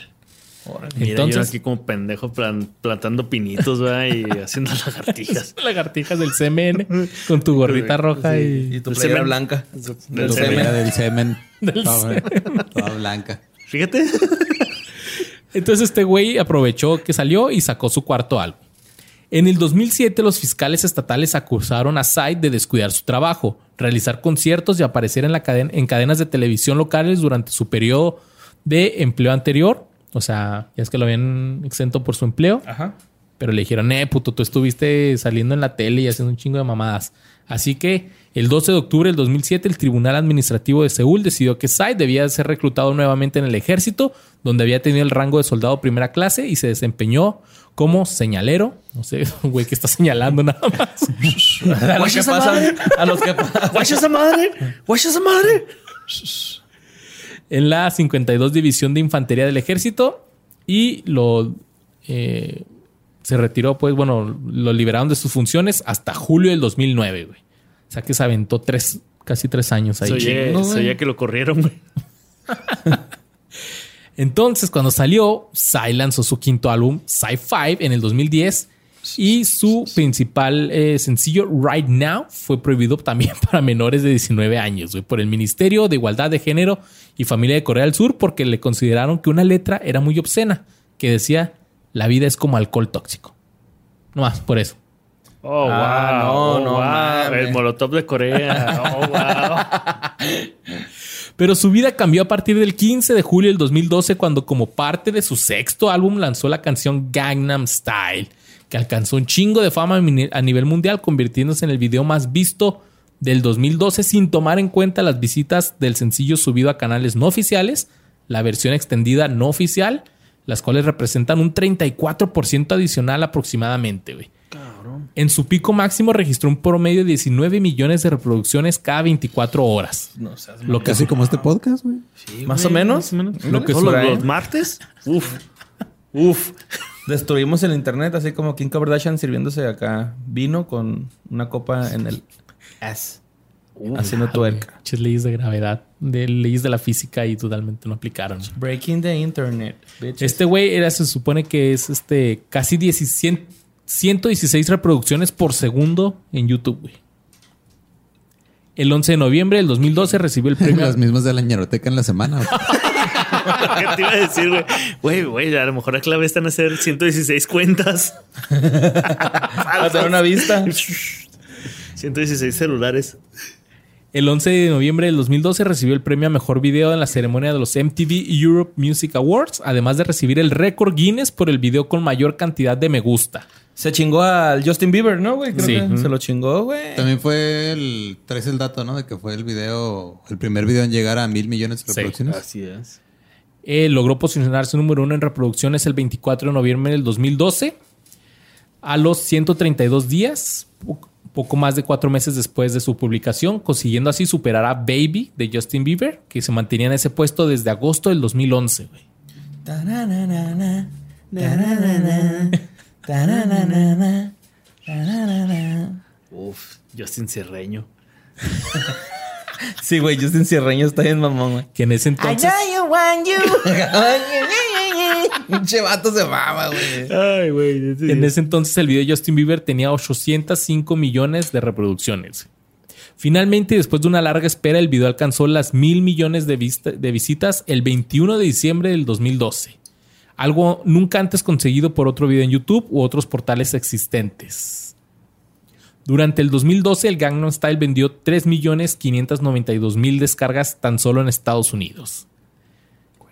Mira, yo Entonces, aquí como pendejo plan- plantando pinitos ¿verdad? y <laughs> haciendo lagartijas. <laughs> lagartijas del CMN con tu gorrita roja y, Y tu playera semen. blanca. Del semen. del semen. <laughs> Del toda, toda blanca. Fíjate. Entonces este güey aprovechó que salió y sacó su cuarto álbum. En el 2007 los fiscales estatales acusaron a Said de descuidar su trabajo, realizar conciertos y aparecer en, la caden- en cadenas de televisión locales durante su periodo de empleo anterior. O sea, ya es que lo habían exento por su empleo. Ajá. Pero le dijeron, eh, puto, tú estuviste saliendo en la tele y haciendo un chingo de mamadas. Así que el 12 de octubre del 2007, el Tribunal Administrativo de Seúl decidió que Sai debía ser reclutado nuevamente en el ejército, donde había tenido el rango de soldado primera clase y se desempeñó como señalero. No sé, <laughs> un güey que está señalando nada más. <laughs> A los que pasan. madre? A los que pasan. <laughs> ¡Guacha esa madre! ¡Guacha esa madre! en la 52 División de Infantería del Ejército y lo... eh, se retiró, pues bueno, lo liberaron de sus funciones hasta julio del 2009, güey. O sea que se aventó tres, casi tres años ahí. Chingo, se güey. oye que lo corrieron, güey. Entonces, cuando salió, Psy lanzó su quinto álbum, Psy 5, en el 2010. Y su principal eh, sencillo, Right Now, fue prohibido <laughs> también para menores de 19 años, güey, por el Ministerio de Igualdad de Género y Familia de Corea del Sur, porque le consideraron que una letra era muy obscena, que decía, la vida es como alcohol tóxico. No más, por eso. Oh, Ah, wow. no, oh, no wow. mames. El molotov de Corea. Oh, wow. <laughs> Pero su vida cambió a partir del 15 de julio del 2012 cuando como parte de su sexto álbum lanzó la canción Gangnam Style, que alcanzó un chingo de fama a nivel mundial convirtiéndose en el video más visto del 2012 sin tomar en cuenta las visitas del sencillo subido a canales no oficiales, la versión extendida no oficial, las cuales representan un 34% adicional aproximadamente, güey. En su pico máximo registró un promedio de 19 millones de reproducciones cada 24 horas. No seas Lo que Casi como este podcast, güey. Sí, Más o menos. Más o menos. Lo que Solo sura, los, martes. Uf. Uf. Destruimos el internet, así como Kim Kardashian sirviéndose acá vino con una copa en el ass. haciendo tuerca. Muchas leyes de gravedad, de leyes de la física y totalmente no aplicaron. Breaking the internet. bitches. Este güey era, se supone que es este casi 16 116 reproducciones por segundo en YouTube, güey. El 11 de noviembre del 2012 recibió el <laughs> premio. Las mismas de la ñeroteca en la semana. <laughs> ¿Qué te iba a decir, güey? Güey, güey, a lo mejor la clave está en hacer 116 cuentas. <laughs> a dar una vista. 116 celulares. El 11 de noviembre del 2012 recibió el premio a mejor video en la ceremonia de los MTV Europe Music Awards, además de recibir el récord Guinness por el video con mayor cantidad de me gusta. Se chingó al Justin Bieber, ¿no, güey? Creo Sí. que Se lo chingó, güey. También fue el. Traes el dato, ¿no? De que fue el video. El primer video en llegar a mil millones de Sí. reproducciones. Así es. Eh, logró posicionarse número uno en reproducciones el 24 de noviembre del 2012. A los 132 días, po- poco más de cuatro meses después de su publicación, consiguiendo así superar a Baby de Justin Bieber, que se mantenía en ese puesto desde agosto del 2011. güey. Uf, Justin Cierreño. Sí, güey, Justin Cierreño está bien mamón, güey. Que en ese entonces. you want you. <laughs> Pinche vato se mama, güey. Ay, güey. En ese entonces el video de Justin Bieber tenía 805 millones de reproducciones. Finalmente, después de una larga espera, el video alcanzó las mil millones de, vista- de visitas el 21 de diciembre del 2012. Algo nunca antes conseguido por otro video en YouTube u otros portales existentes. Durante el 2012, el Gangnam Style vendió 3.592.000 descargas tan solo en Estados Unidos.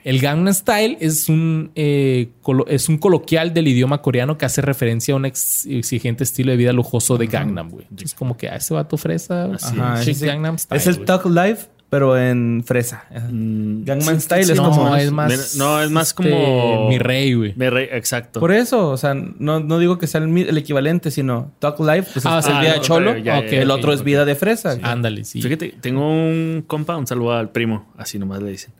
El Gangnam Style es un, eh, es un coloquial del idioma coreano que hace referencia a un ex- exigente estilo de vida lujoso de Gangnam, güey. Es como que a ese vato fresa. Ajá, es, Gangnam Style. es el. Talk Live, pero en fresa. Mm, Gangnam sí, Style sí, es no, como... es más. No, es más este, como- Mi rey, güey. Me re- exacto. Por eso, o sea, no, no digo que sea el, mi- el equivalente, sino Talk Live, pues Ah, es el vida no, cholo, ya, ya, el otro es vida de fresa. Ándale, sí. Fíjate, tengo un compa, un saludo al primo, así nomás le dicen.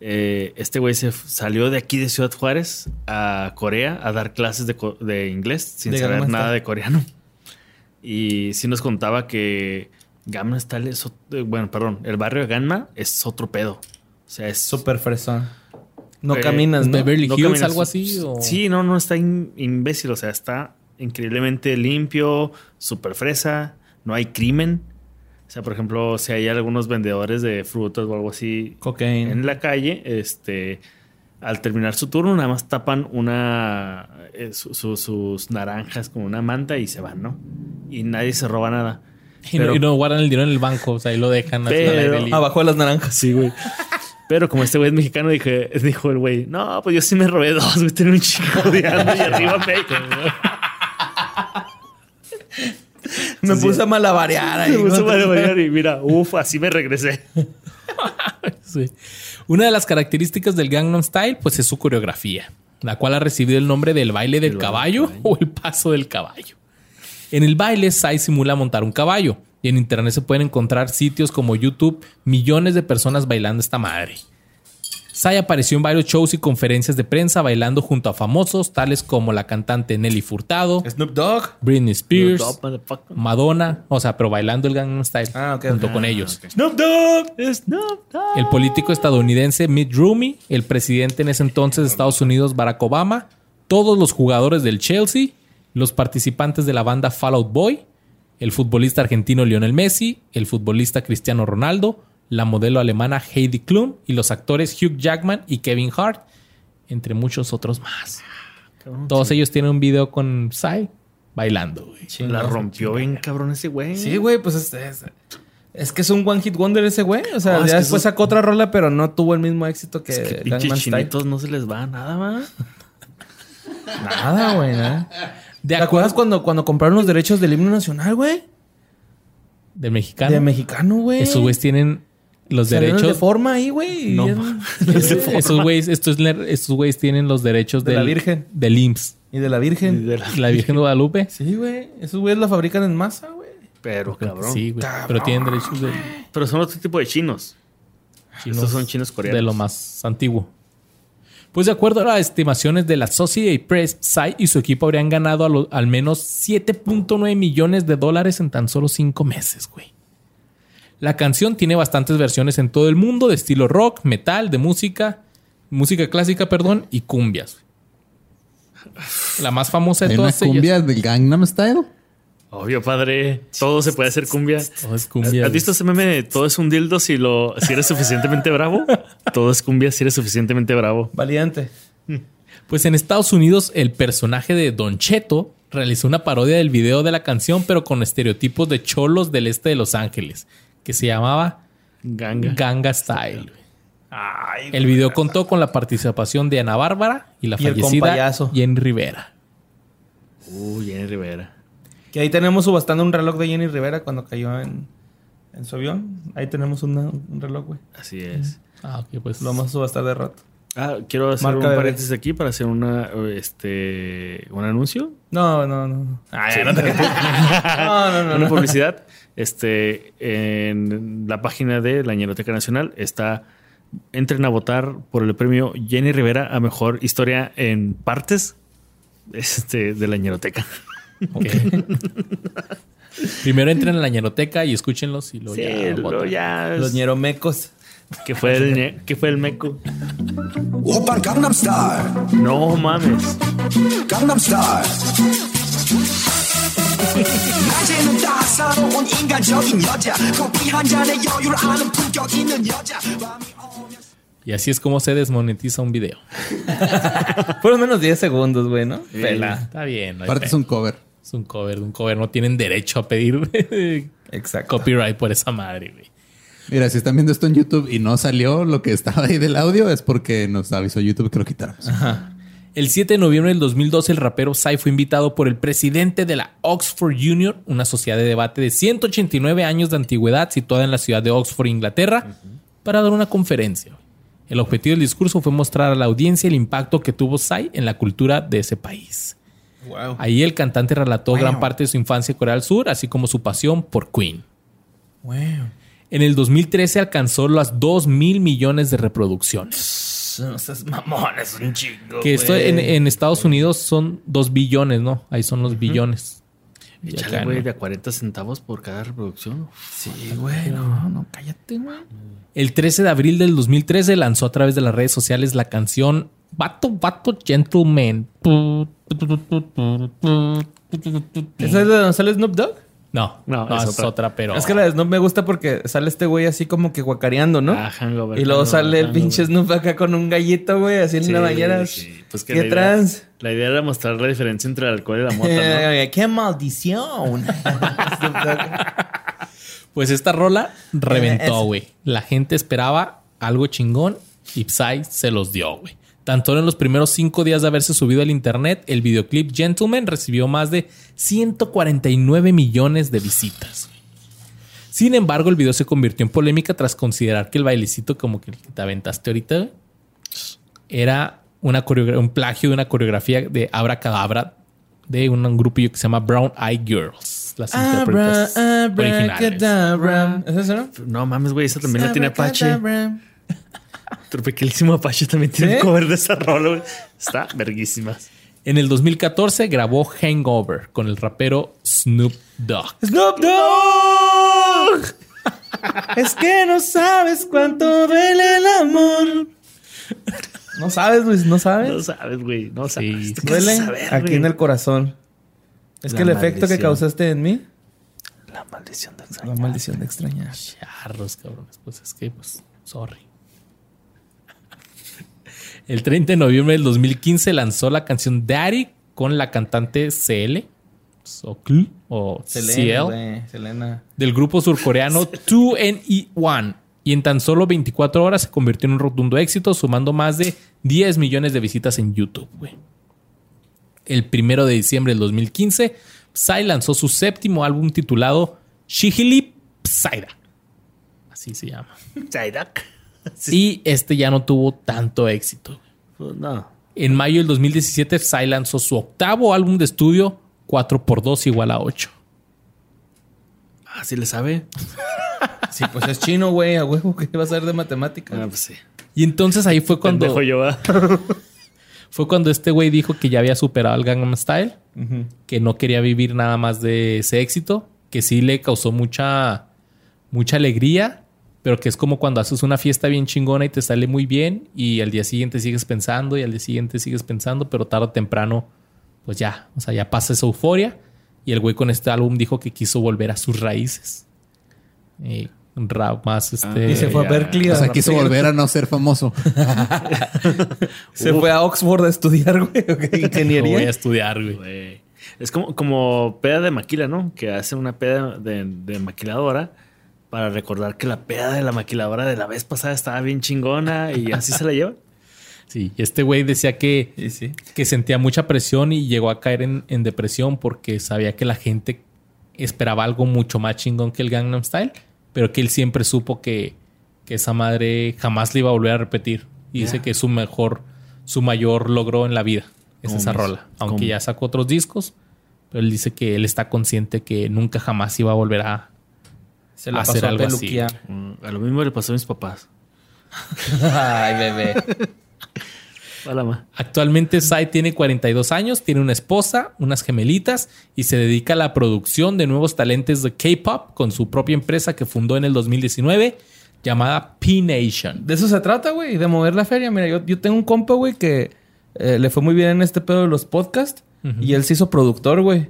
Eh, este güey se salió de aquí de Ciudad Juárez a Corea a dar clases de, co- de inglés sin De saber nada de coreano. Y sí nos contaba que Gangnam Style es, ot- eh, bueno, perdón, el barrio de Ganma es otro pedo. O sea, es Súper fresón. No Eh, caminas, ¿no? Beverly no Hills, caminas. algo así. o- Sí, no, no está in- imbécil. O sea, está increíblemente limpio, súper fresa, no hay crimen. O sea, por ejemplo, si hay algunos vendedores de frutas o algo así Cocaine. en la calle, este, al terminar su turno, nada más tapan una eh, su- su- sus naranjas con una manta y se van, ¿no? Y nadie se roba nada. Y, no, y guardan el dinero en el banco, o sea, ahí lo dejan al Pero- aire libre. Abajo de las naranjas. Sí, güey. Pero como este güey es mexicano, dije, dijo el güey, no, pues yo sí me robé dos, güey, tenía un chico de <laughs> y arriba México. Me puse a malabarear ahí. Me puse ¿no? a variar y mira, uff, así me regresé. <laughs> Sí. Una de las características del Gangnam Style, pues es su coreografía, la cual ha recibido el nombre del baile del El baile caballo, del caballo. <laughs> o el paso del caballo. En el baile, Psy simula montar un caballo y en internet se pueden encontrar sitios como YouTube, millones de personas bailando esta madre. Psy apareció en varios shows y conferencias de prensa bailando junto a famosos tales como la cantante Nelly Furtado, Snoop Dogg. Britney Spears, Dogg. Madonna, o sea, pero bailando el Gangnam Style Ah, junto con Ah, ellos. Snoop Dogg. Snoop Dogg. El político estadounidense Mitt Romney, el presidente en ese entonces de Estados Unidos Barack Obama, todos los jugadores del Chelsea, los participantes de la banda Fall Out Boy, el futbolista argentino Lionel Messi, el futbolista Cristiano Ronaldo, la modelo alemana Heidi Klum y los actores Hugh Jackman y Kevin Hart, entre muchos otros más. Todos ellos tienen un video con Psy bailando. güey. La rompió bien cabrón ese güey. Sí, güey, pues es, es, es que es un one hit wonder ese güey. O sea, No, ya después sacó otra rola, pero no tuvo el mismo éxito que, Es que Style. chinitos no se les va nada, va. Nada, güey, nada. De ¿Te acuerdas cuando, cuando compraron los derechos del himno nacional, güey? Del mexicano. De mexicano, güey. Esos güeyes tienen los derechos. de forma ahí, güey. No, <laughs> <laughs> esos güeyes, estos, estos güeyes tienen los derechos De del, la Virgen. Del IMSS. Y de la Virgen. De la- La Virgen de Guadalupe. Sí, güey. Esos güeyes la fabrican en masa, güey. Pero cabrón. Sí, güey. Pero tienen derechos de Pero son otro tipo de chinos. chinos. Estos son chinos coreanos. De lo más antiguo. Pues de acuerdo a las estimaciones de la Associated Press, Psy y su equipo habrían ganado lo- al menos 7.9 millones de dólares en tan solo 5 meses, güey. La canción tiene bastantes versiones en todo el mundo de estilo rock, metal, de música, música clásica, perdón, y cumbias. La más famosa de Hay una todas ellas. cumbia del Gangnam Style. Obvio, padre. Todo se puede hacer cumbia. Todo es cumbia, ¿Has visto ese meme de todo es un dildo si lo si eres suficientemente bravo? Todo es cumbia si eres suficientemente bravo. Valiente. Pues en Estados Unidos, el personaje de Don Cheto realizó una parodia del video de la canción, pero con estereotipos de cholos del este de Los Ángeles, que se llamaba Ganga. Ganga Style. El video contó con la participación de Ana Bárbara y la Y fallecida. Jenny Rivera. Uy, Jenny Rivera. Que ahí tenemos subastando un reloj de Jenny Rivera cuando cayó en, en su avión. Ahí tenemos una- un reloj, güey. Así es. Ah, ok, pues. Lo vamos a subastar de rato. Ah, quiero hacer Marca un paréntesis aquí para hacer una este un anuncio. No, no, no. no. Sí. no, te- <laughs> no, no, no, una publicidad. Este, en la página de la Ñeroteca Nacional está. Entren a votar por el premio Jenny Rivera a mejor historia en partes este, de la Ñeroteca. <laughs> Primero entren a la ñeroteca y escúchenlos y lo ya. Los ñeromecos. Que fue el que fue el meco. No mames. Gangnam Style. Y así es como se desmonetiza un video. <laughs> Fueron menos 10 segundos, güey, ¿no? Pela. Está bien. No Aparte es un cover. Es un cover, un cover. No tienen derecho a pedir <laughs> Exacto. copyright por esa madre, güey. Mira, si están viendo esto en YouTube y no salió lo que estaba ahí del audio, es porque nos avisó YouTube que lo quitáramos. El 7 de noviembre del 2012, el rapero Psy fue invitado por el presidente de la Oxford Union, una sociedad de debate de 189 años de antigüedad situada en la ciudad de Oxford, Inglaterra, para dar una conferencia. El objetivo del discurso fue mostrar a la audiencia el impacto que tuvo Psy en la cultura de ese país. Wow. Ahí el cantante relató gran parte de su infancia en Corea del Sur, así como su pasión por Queen. Wow. En el 2013 alcanzó las 2 mil millones de reproducciones. No seas mamón, es un chingo. Que esto en, en Estados Unidos son 2 billones, ¿no? Ahí son los billones. Y Échale, güey, ¿no? de a 40 centavos por cada reproducción. Sí, güey, no, no, cállate, güey. El 13 de abril del 2013 lanzó a través de las redes sociales la canción Vato, Vato, Gentleman. ¿Esa es de donde sale Snoop Dogg? No, No, no, es es, otra. otra. pero... Es que la de Snoop me gusta porque sale este güey así como que guacareando, ¿no? Ah, hangover. y luego hangover, sale el pinche Snoop acá con un gallito, güey, así en Sí, la bañera. sí. Pues que ¿Qué la idea- trans? La idea era mostrar la diferencia entre el alcohol y la mota, ¿no? Eh, ¡Qué maldición! Pues esta rola reventó, güey. La gente esperaba algo chingón y Psy se los dio, güey. Tanto en los primeros cinco días de haberse subido al internet, el videoclip Gentleman recibió más de 149 millones de visitas. Sin embargo, el video se convirtió en polémica tras considerar que el bailecito como que te aventaste ahorita era una un plagio de una coreografía de Abracadabra de un grupillo que se llama Brown Eye Girls. Las intérpretes originales. ¿Es eso, no? No mames, güey, esa también la tiene Apache. Tropiquísimo Apache también tiene ¿Sí? un cover de esa rola, güey. Está verguísima. En el 2014 grabó Hangover con el rapero Snoop Dogg. Snoop Dogg. es que no sabes cuánto duele el amor. No sabes, Luis, no sabes. No sabes, güey. No sabes. Sí. ¿Tú qué vas a Duele saber, aquí en el corazón. Es La que el efecto que causaste en mí, La maldición de la maldición de extrañar. Charros, cabrones. Pues es que, pues, sorry. El 30 de noviembre del 2015 lanzó la canción Daddy con la cantante CL o CL o CL güey, Selena. del grupo surcoreano <laughs> 2NE1 y en tan solo 24 horas se convirtió en un rotundo éxito sumando más de 10 millones de visitas en YouTube. El primero de diciembre del 2015, Psy lanzó su séptimo álbum titulado Shihili Psyda. Así se llama. Psyduck. <laughs> Y este ya no tuvo tanto éxito. Pues no. En mayo del 2017, Psy lanzó su octavo álbum de estudio, 4x2 igual a 8. Ah, sí le sabe. <laughs> Sí, pues es chino, güey, a huevo, que va a ser de matemáticas. Ah, pues sí. Y entonces ahí fue cuando, Pendejo yo, ¿va? <laughs> fue cuando este güey dijo que ya había superado el Gangnam Style, que no quería vivir nada más de ese éxito, que sí le causó mucha, mucha alegría, pero que es como cuando haces una fiesta bien chingona y te sale muy bien y al día siguiente sigues pensando y al día siguiente sigues pensando, pero tarde o temprano, pues ya, o sea, ya pasa esa euforia. Y el güey con este álbum dijo que quiso volver a sus raíces. Y un rap más este. Y se fue a. Berkeley. O sea, quiso volver a no ser famoso. <laughs> Se fue a Oxford a estudiar, güey. Ingeniería. <laughs> voy a estudiar, güey. Güey. Es como, como peda de maquila, ¿no? Que hace una peda de, de maquiladora para recordar que la peda de la maquiladora de la vez pasada estaba bien chingona y así se la lleva. <laughs> Sí, y este güey decía que, Sí, sí. que sentía mucha presión y llegó a caer en, en depresión porque sabía que la gente esperaba algo mucho más chingón que el Gangnam Style, pero que él siempre supo que, que esa madre jamás le iba a volver a repetir. Y dice que es su mejor, su mayor logro en la vida. Es esa rola. Aunque ya sacó otros discos, pero él dice que él está consciente que nunca jamás iba a volver a, Se la Hacer pasó a así. peluquear. Mm, A lo mismo le pasó a mis papás. <laughs> Ay, bebé. Hola, ma. Actualmente Sai tiene 42 años, tiene una esposa, unas gemelitas y se dedica a la producción de nuevos talentos de K-pop con su propia empresa que fundó en el 2019 llamada P-Nation. De eso se trata, güey, de mover la feria. Mira, yo, yo tengo un compa, güey, que eh, le fue muy bien en este pedo de los podcasts y él se hizo productor, güey.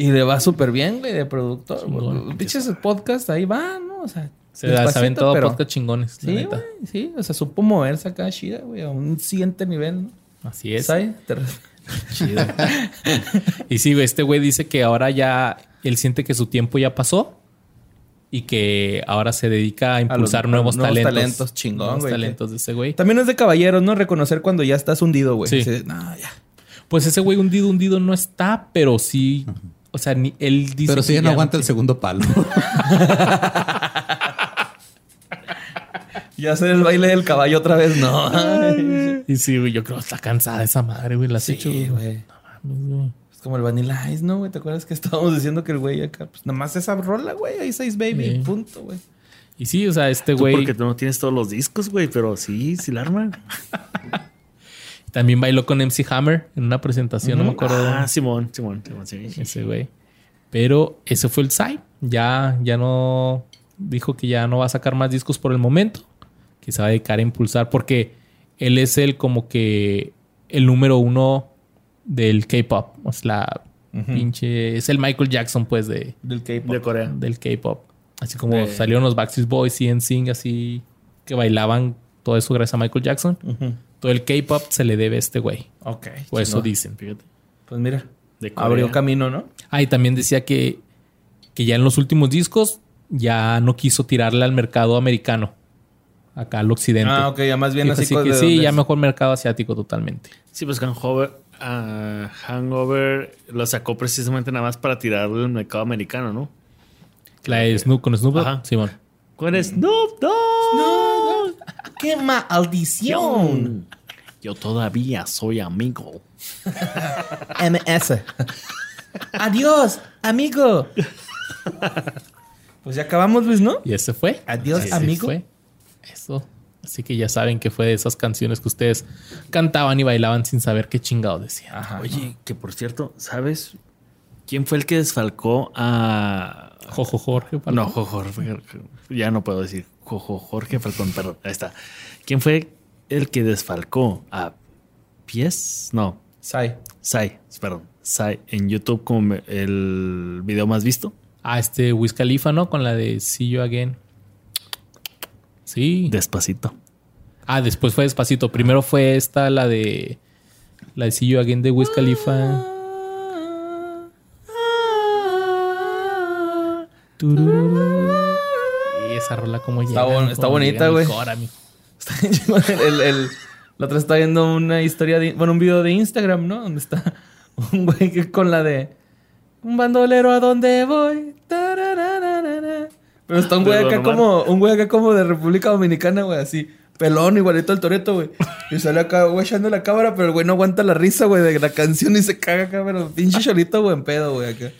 Y le va súper bien, güey, de productor. Los Pinches podcasts ahí van, ¿no? O sea, Se la saben todo pero- podcast chingones, la Sí, neta. güey, sí. O sea, supo moverse acá chida, güey, a un siguiente nivel, ¿no? Así es. ¿Sabes? Te re- <laughs> Y sí, güey, este güey dice que ahora ya él siente que su tiempo ya pasó y que ahora se dedica a impulsar a nuevos, nuevos talentos. talentos, chingón, Nuevos güey, talentos de ese güey. También es de caballeros, ¿no? Reconocer cuando ya estás hundido, güey. Sí. Dice, no, ya. Pues ese güey hundido, hundido no está, pero sí. O sea, ni, él dice. Pero si ya no aguanta el segundo palo. <laughs> Ya hacer el baile del caballo otra vez, no. <laughs> Y sí, güey, yo creo que está cansada esa madre, güey. La has Sí, hecho, güey. Es como el Vanilla Ice, ¿no, güey? ¿Te acuerdas que estábamos diciendo que el güey acá, pues nada más esa rola, güey, Ice Ice Baby, Sí. punto, güey. Y sí, o sea, este Tú güey porque tú no tienes todos los discos, güey, pero sí, sí la arman. <laughs> también bailó con MC Hammer en una presentación, no me acuerdo. Ah, Simón, Simón, Simón, sí. ese güey. Pero ese fue el Psy. Ya, ya no dijo que ya no va a sacar más discos por el momento. Que se va a dedicar a impulsar porque él es el como que el número uno del K-pop. O sea, la pinche. Es el Michael Jackson, pues, de, Del K-pop. De Corea. del K-pop. Así como De- salieron los Backstreet Boys y NSYNC, así que bailaban todo eso gracias a Michael Jackson. Ujú. Todo el K-pop se le debe a este güey. Ok. O eso dicen. Fíjate. Pues mira, De abrió camino, ¿no? Ah, y también decía que, que ya en los últimos discos ya no quiso tirarle al mercado americano. Acá al occidente. Ah, ok, ya más bien así, así con que sí, ya es. mejor mercado asiático totalmente. Sí, pues Hangover, ah, Hangover lo sacó precisamente nada más para tirarle al mercado americano, ¿no? La de Snoop con Snoop, Dogg, Ajá. Simón. ¿Cuál es? Snoop Dogg. ¡Qué maldición! Yo todavía soy amigo. MS. Adiós, amigo. Pues ya acabamos, Luis, ¿no? Y ese fue. Adiós, Ese amigo. fue. Eso. Así que ya saben que fue de esas canciones que ustedes cantaban y bailaban sin saber qué chingado decían. Oye, que por cierto, ¿sabes quién fue el que desfalcó a. Jojo Jorge. No, Jojo Jorge. Ya no puedo decir Jorge Falcón, perdón. Ahí está. ¿Quién fue el que desfalcó a Pies? No, Sai. Sai, perdón. Sai en YouTube como el video más visto. Ah, este Wiz Khalifa, ¿no? Con la de See You Again. Sí. Despacito. Ah, después fue despacito. Primero fue esta, la de. La de See You Again de Wiz Khalifa. Tururú. Esa rola como Está llega, bon- está bonita, güey. <laughs> Está bien el, el, la otra está viendo una historia de, bueno, un video de Instagram, ¿no? Donde está <laughs> un güey que con la de un bandolero a dónde voy. Pero está un güey acá como, un güey acá como de República Dominicana, güey, así. Pelón, igualito al Toreto, güey. Y sale acá, güey, echando la cámara, pero el güey no aguanta la risa, güey, de la canción y se caga acá, pero pinche cholito, buen pedo, güey, acá.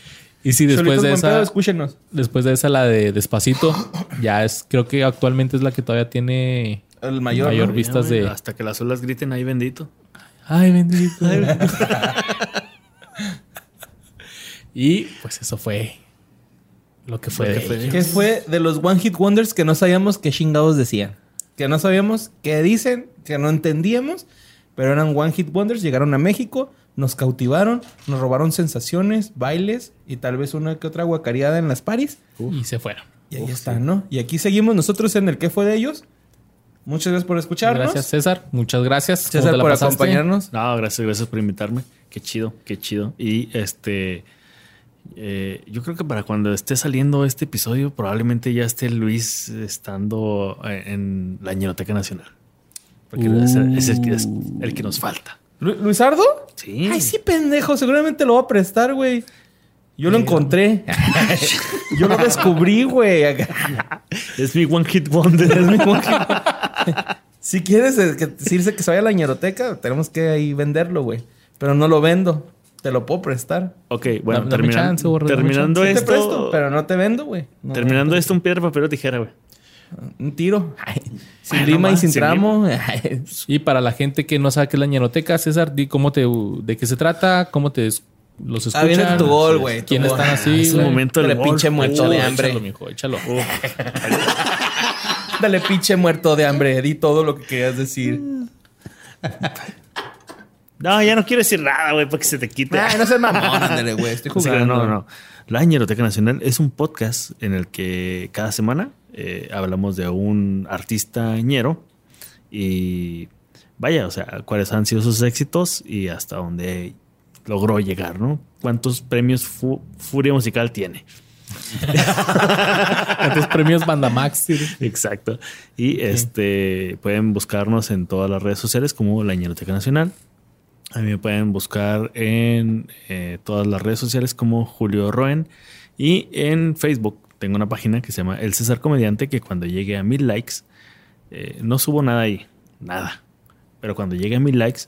Y sí, después de pedo, esa. escúchenos. Después de esa, la de Despacito. ya es. Creo que actualmente es la que todavía tiene. El mayor, Mayor ¿no? vistas Ya, de. Hasta que las olas griten ahí bendito. Ay, bendito. <laughs> y pues eso fue lo que fue. Lo que de fue. ellos. Que fue de los One Hit Wonders que no sabíamos qué chingados decían. Que no sabíamos qué dicen, que no entendíamos, pero eran One Hit Wonders, llegaron a México, nos cautivaron, nos robaron sensaciones, bailes y tal vez una que otra guacareada en las paris. Y se fueron. Y ahí están, ¿no? Y aquí seguimos nosotros en el qué fue de ellos. Muchas gracias por escucharnos. Gracias, César. Muchas gracias. ¿Cómo César por pasaste? acompañarnos. No, gracias, gracias por invitarme. Qué chido, qué chido. Y este, eh, yo creo que para cuando esté saliendo este episodio, probablemente ya esté Luis estando eh, en la Ñeroteca Nacional. Porque es, el- es el, que, es el que nos falta. Lu- ¿Luisardo? Sí. Ay, sí, pendejo. Seguramente lo va a prestar, güey. Yo lo encontré. <laughs> Yo lo descubrí, güey. Es mi One Hit Wonder. Es mi One Hit <laughs> Si quieres eh, que, decirse que se vaya a la ñeroteca, tenemos que ahí venderlo, güey. Pero no lo vendo. Te lo puedo prestar. Ok, bueno, terminan- chance, terminando Sí te esto. presto, pero no te vendo, güey. No, terminando esto, un piedra, papel o tijera, güey. Un tiro. Ay, sin Ay, lima no y sin sin tramo. <laughs> Y para la gente que no sabe qué es la ñeroteca, César, di cómo te, de qué se trata, cómo te los escuchan. Ah, viene tu gol, güey. tu ¿Quiénes gol. están así? es un güey? momento Dale pinche gol. muerto de hambre. Échalo, mijo, échalo. <laughs> Dale pinche muerto de hambre. Di todo lo que querías decir. No, ya no quiero decir nada, güey, para que se te quite. Ay, no seas mamón, <laughs> ándale, güey. Estoy jugando. no, no. La Ñeroteca Nacional es un podcast en el que cada semana eh, hablamos de un artista ñero y vaya, o sea, cuáles han sido sus éxitos y hasta dónde logró llegar, ¿no? ¿Cuántos premios Fu- Furia Musical tiene? Antes premios Bandamax. sí. Exacto. Y este pueden buscarnos en todas las redes sociales como la Ñeroteca Nacional. A mí me pueden buscar en eh, todas las redes sociales como Julio Roen. Y en Facebook tengo una página que se llama El César Comediante que cuando llegue a mil likes, eh, no subo nada ahí, nada. Pero cuando llegue a mil likes,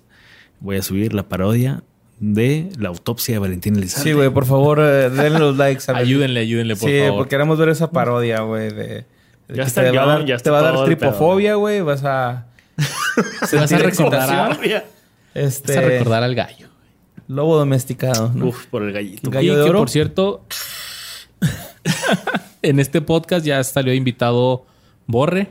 voy a subir la parodia de la autopsia de Valentín Elizalde. Sí, güey, por favor, eh, denle los likes. <laughs> a. Ayúdenle, ayúdenle, por sí, favor. porque queremos ver esa parodia, güey, de... de Ya está te el va a guion, dar, ya te está va a dar tripofobia, güey. Vas a... <laughs> Se vas a recordar, a, Este... vas a recordar al gallo. Lobo domesticado, ¿no? Uf, por el gallito. Ga- Gallo y de que oro. por cierto, <laughs> en este podcast ya salió invitado Borre.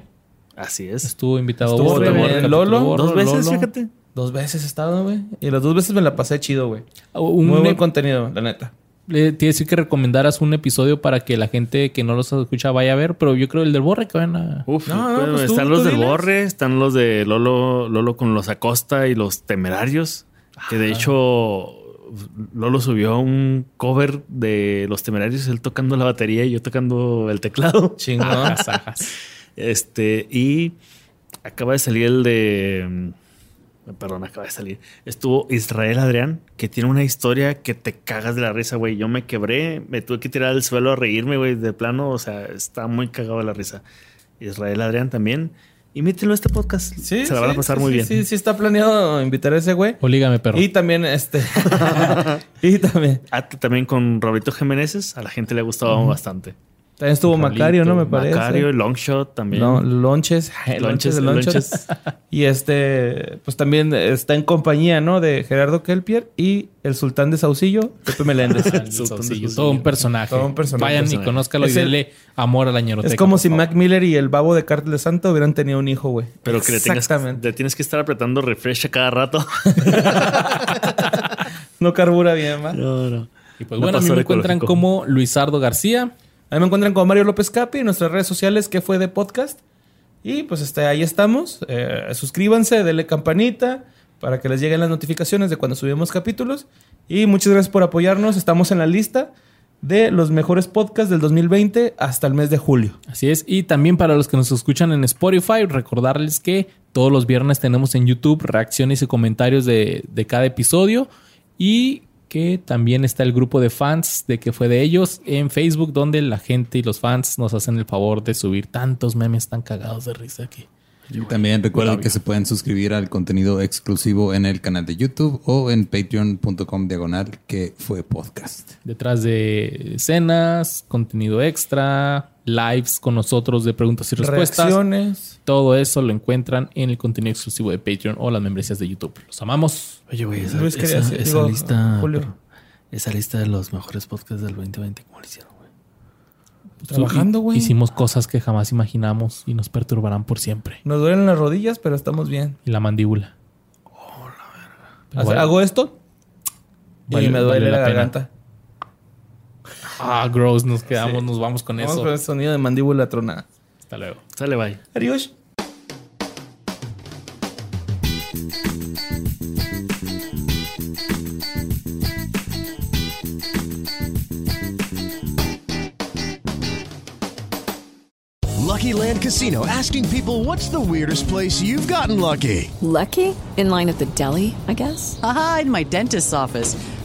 Así es. Estuvo invitado Estuvo Borre. también capítulo Lolo. Borre, Dos veces, Lolo. fíjate. Dos veces he estado, güey. Y las dos veces me la pasé chido, güey. Un- Muy buen contenido, la neta. Le tiene que decir que recomendaras un episodio para que la gente que no los escucha vaya a ver, pero yo creo el del Borre que van a... Uf, No, no, bueno, pues están tú los del diles. Borre, están los de Lolo, Lolo con los Acosta y los Temerarios. Que de hecho, Lolo subió un cover de los Temerarios, él tocando la batería y yo tocando el teclado. Chingón. <laughs> Este, y acaba de salir el de. mm, Perdón, acaba de salir. Estuvo Israel Adrián, que tiene una historia que te cagas de la risa, güey. Yo me quebré, me tuve que tirar al suelo a reírme, güey, de plano. O sea, está muy cagado de la risa. Israel Adrián también. Imítenlo a este podcast. Sí, Se la van a pasar sí, muy sí, bien. Sí, sí, está planeado invitar a ese güey. Olígame, perro. Y también, este... <laughs> <laughs> y también... Ah, también con Roberto Jiménez, a la gente le ha gustado bastante. También estuvo Macario, ¿no? Me parece. Macario, Longshot también. No, lonches, <laughs> lonches, Lonches, de lonches. lonches. <laughs> Y este, pues también está en compañía, ¿no? De Gerardo Kelpier y el sultán de Saucillo, Pepe Meléndez. <laughs> El Saucillo, todo un personaje. Todo un personaje. Vayan y conózcalo y Es denle amor a la ñeroteca. es como si. Mac Miller y el babo de Cártel de Santa hubieran tenido un hijo, güey. Pero que le, tengas, Exactamente. le tienes que estar apretando refresh a cada rato. No carbura bien, ¿va? No, no. Y pues No bueno, a mí me encuentran como Luisardo García. Ahí me encuentran con Mario López Capi en nuestras redes sociales, que fue de podcast. Y pues este, ahí estamos. Eh, suscríbanse, denle campanita para que les lleguen las notificaciones de cuando subimos capítulos. Y muchas gracias por apoyarnos. Estamos en la lista de los mejores podcasts del 2020 hasta el mes de julio. Así es. Y también para los que nos escuchan en Spotify, recordarles que todos los viernes tenemos en YouTube reacciones y comentarios de, de cada episodio. Y que también está el grupo de fans de que fue de ellos en Facebook, donde la gente y los fans nos hacen el favor de subir tantos memes tan cagados de risa que. Y también recuerden que se pueden suscribir al contenido exclusivo en el canal de YouTube o en patreon.com diagonal que fue podcast. Detrás de escenas, contenido extra, lives con nosotros de preguntas y respuestas. Reacciones. Todo eso lo encuentran en el contenido exclusivo de Patreon o las membresías de YouTube. Los amamos. Oye, güey, esa, Luis esa- decir- esa digo, lista. Pero- esa lista de los mejores podcasts del 2020, ¿cómo lo hicieron, güey? Trabajando, güey. Hicimos cosas que jamás imaginamos y nos perturbarán por siempre. Nos duelen las rodillas, pero estamos bien. Y la mandíbula. Pero Hace- vale- Hago esto y me duele vale la, la pena. garganta. Ah, gross, nos quedamos, nos vamos con Vamos eso. con el sonido de mandíbula tronada. Hasta luego. Sale, bye. Adiós. Lucky Land Casino asking people what's the weirdest place you've gotten lucky? Lucky? In line at the deli, I guess? Aha, in my dentist's office.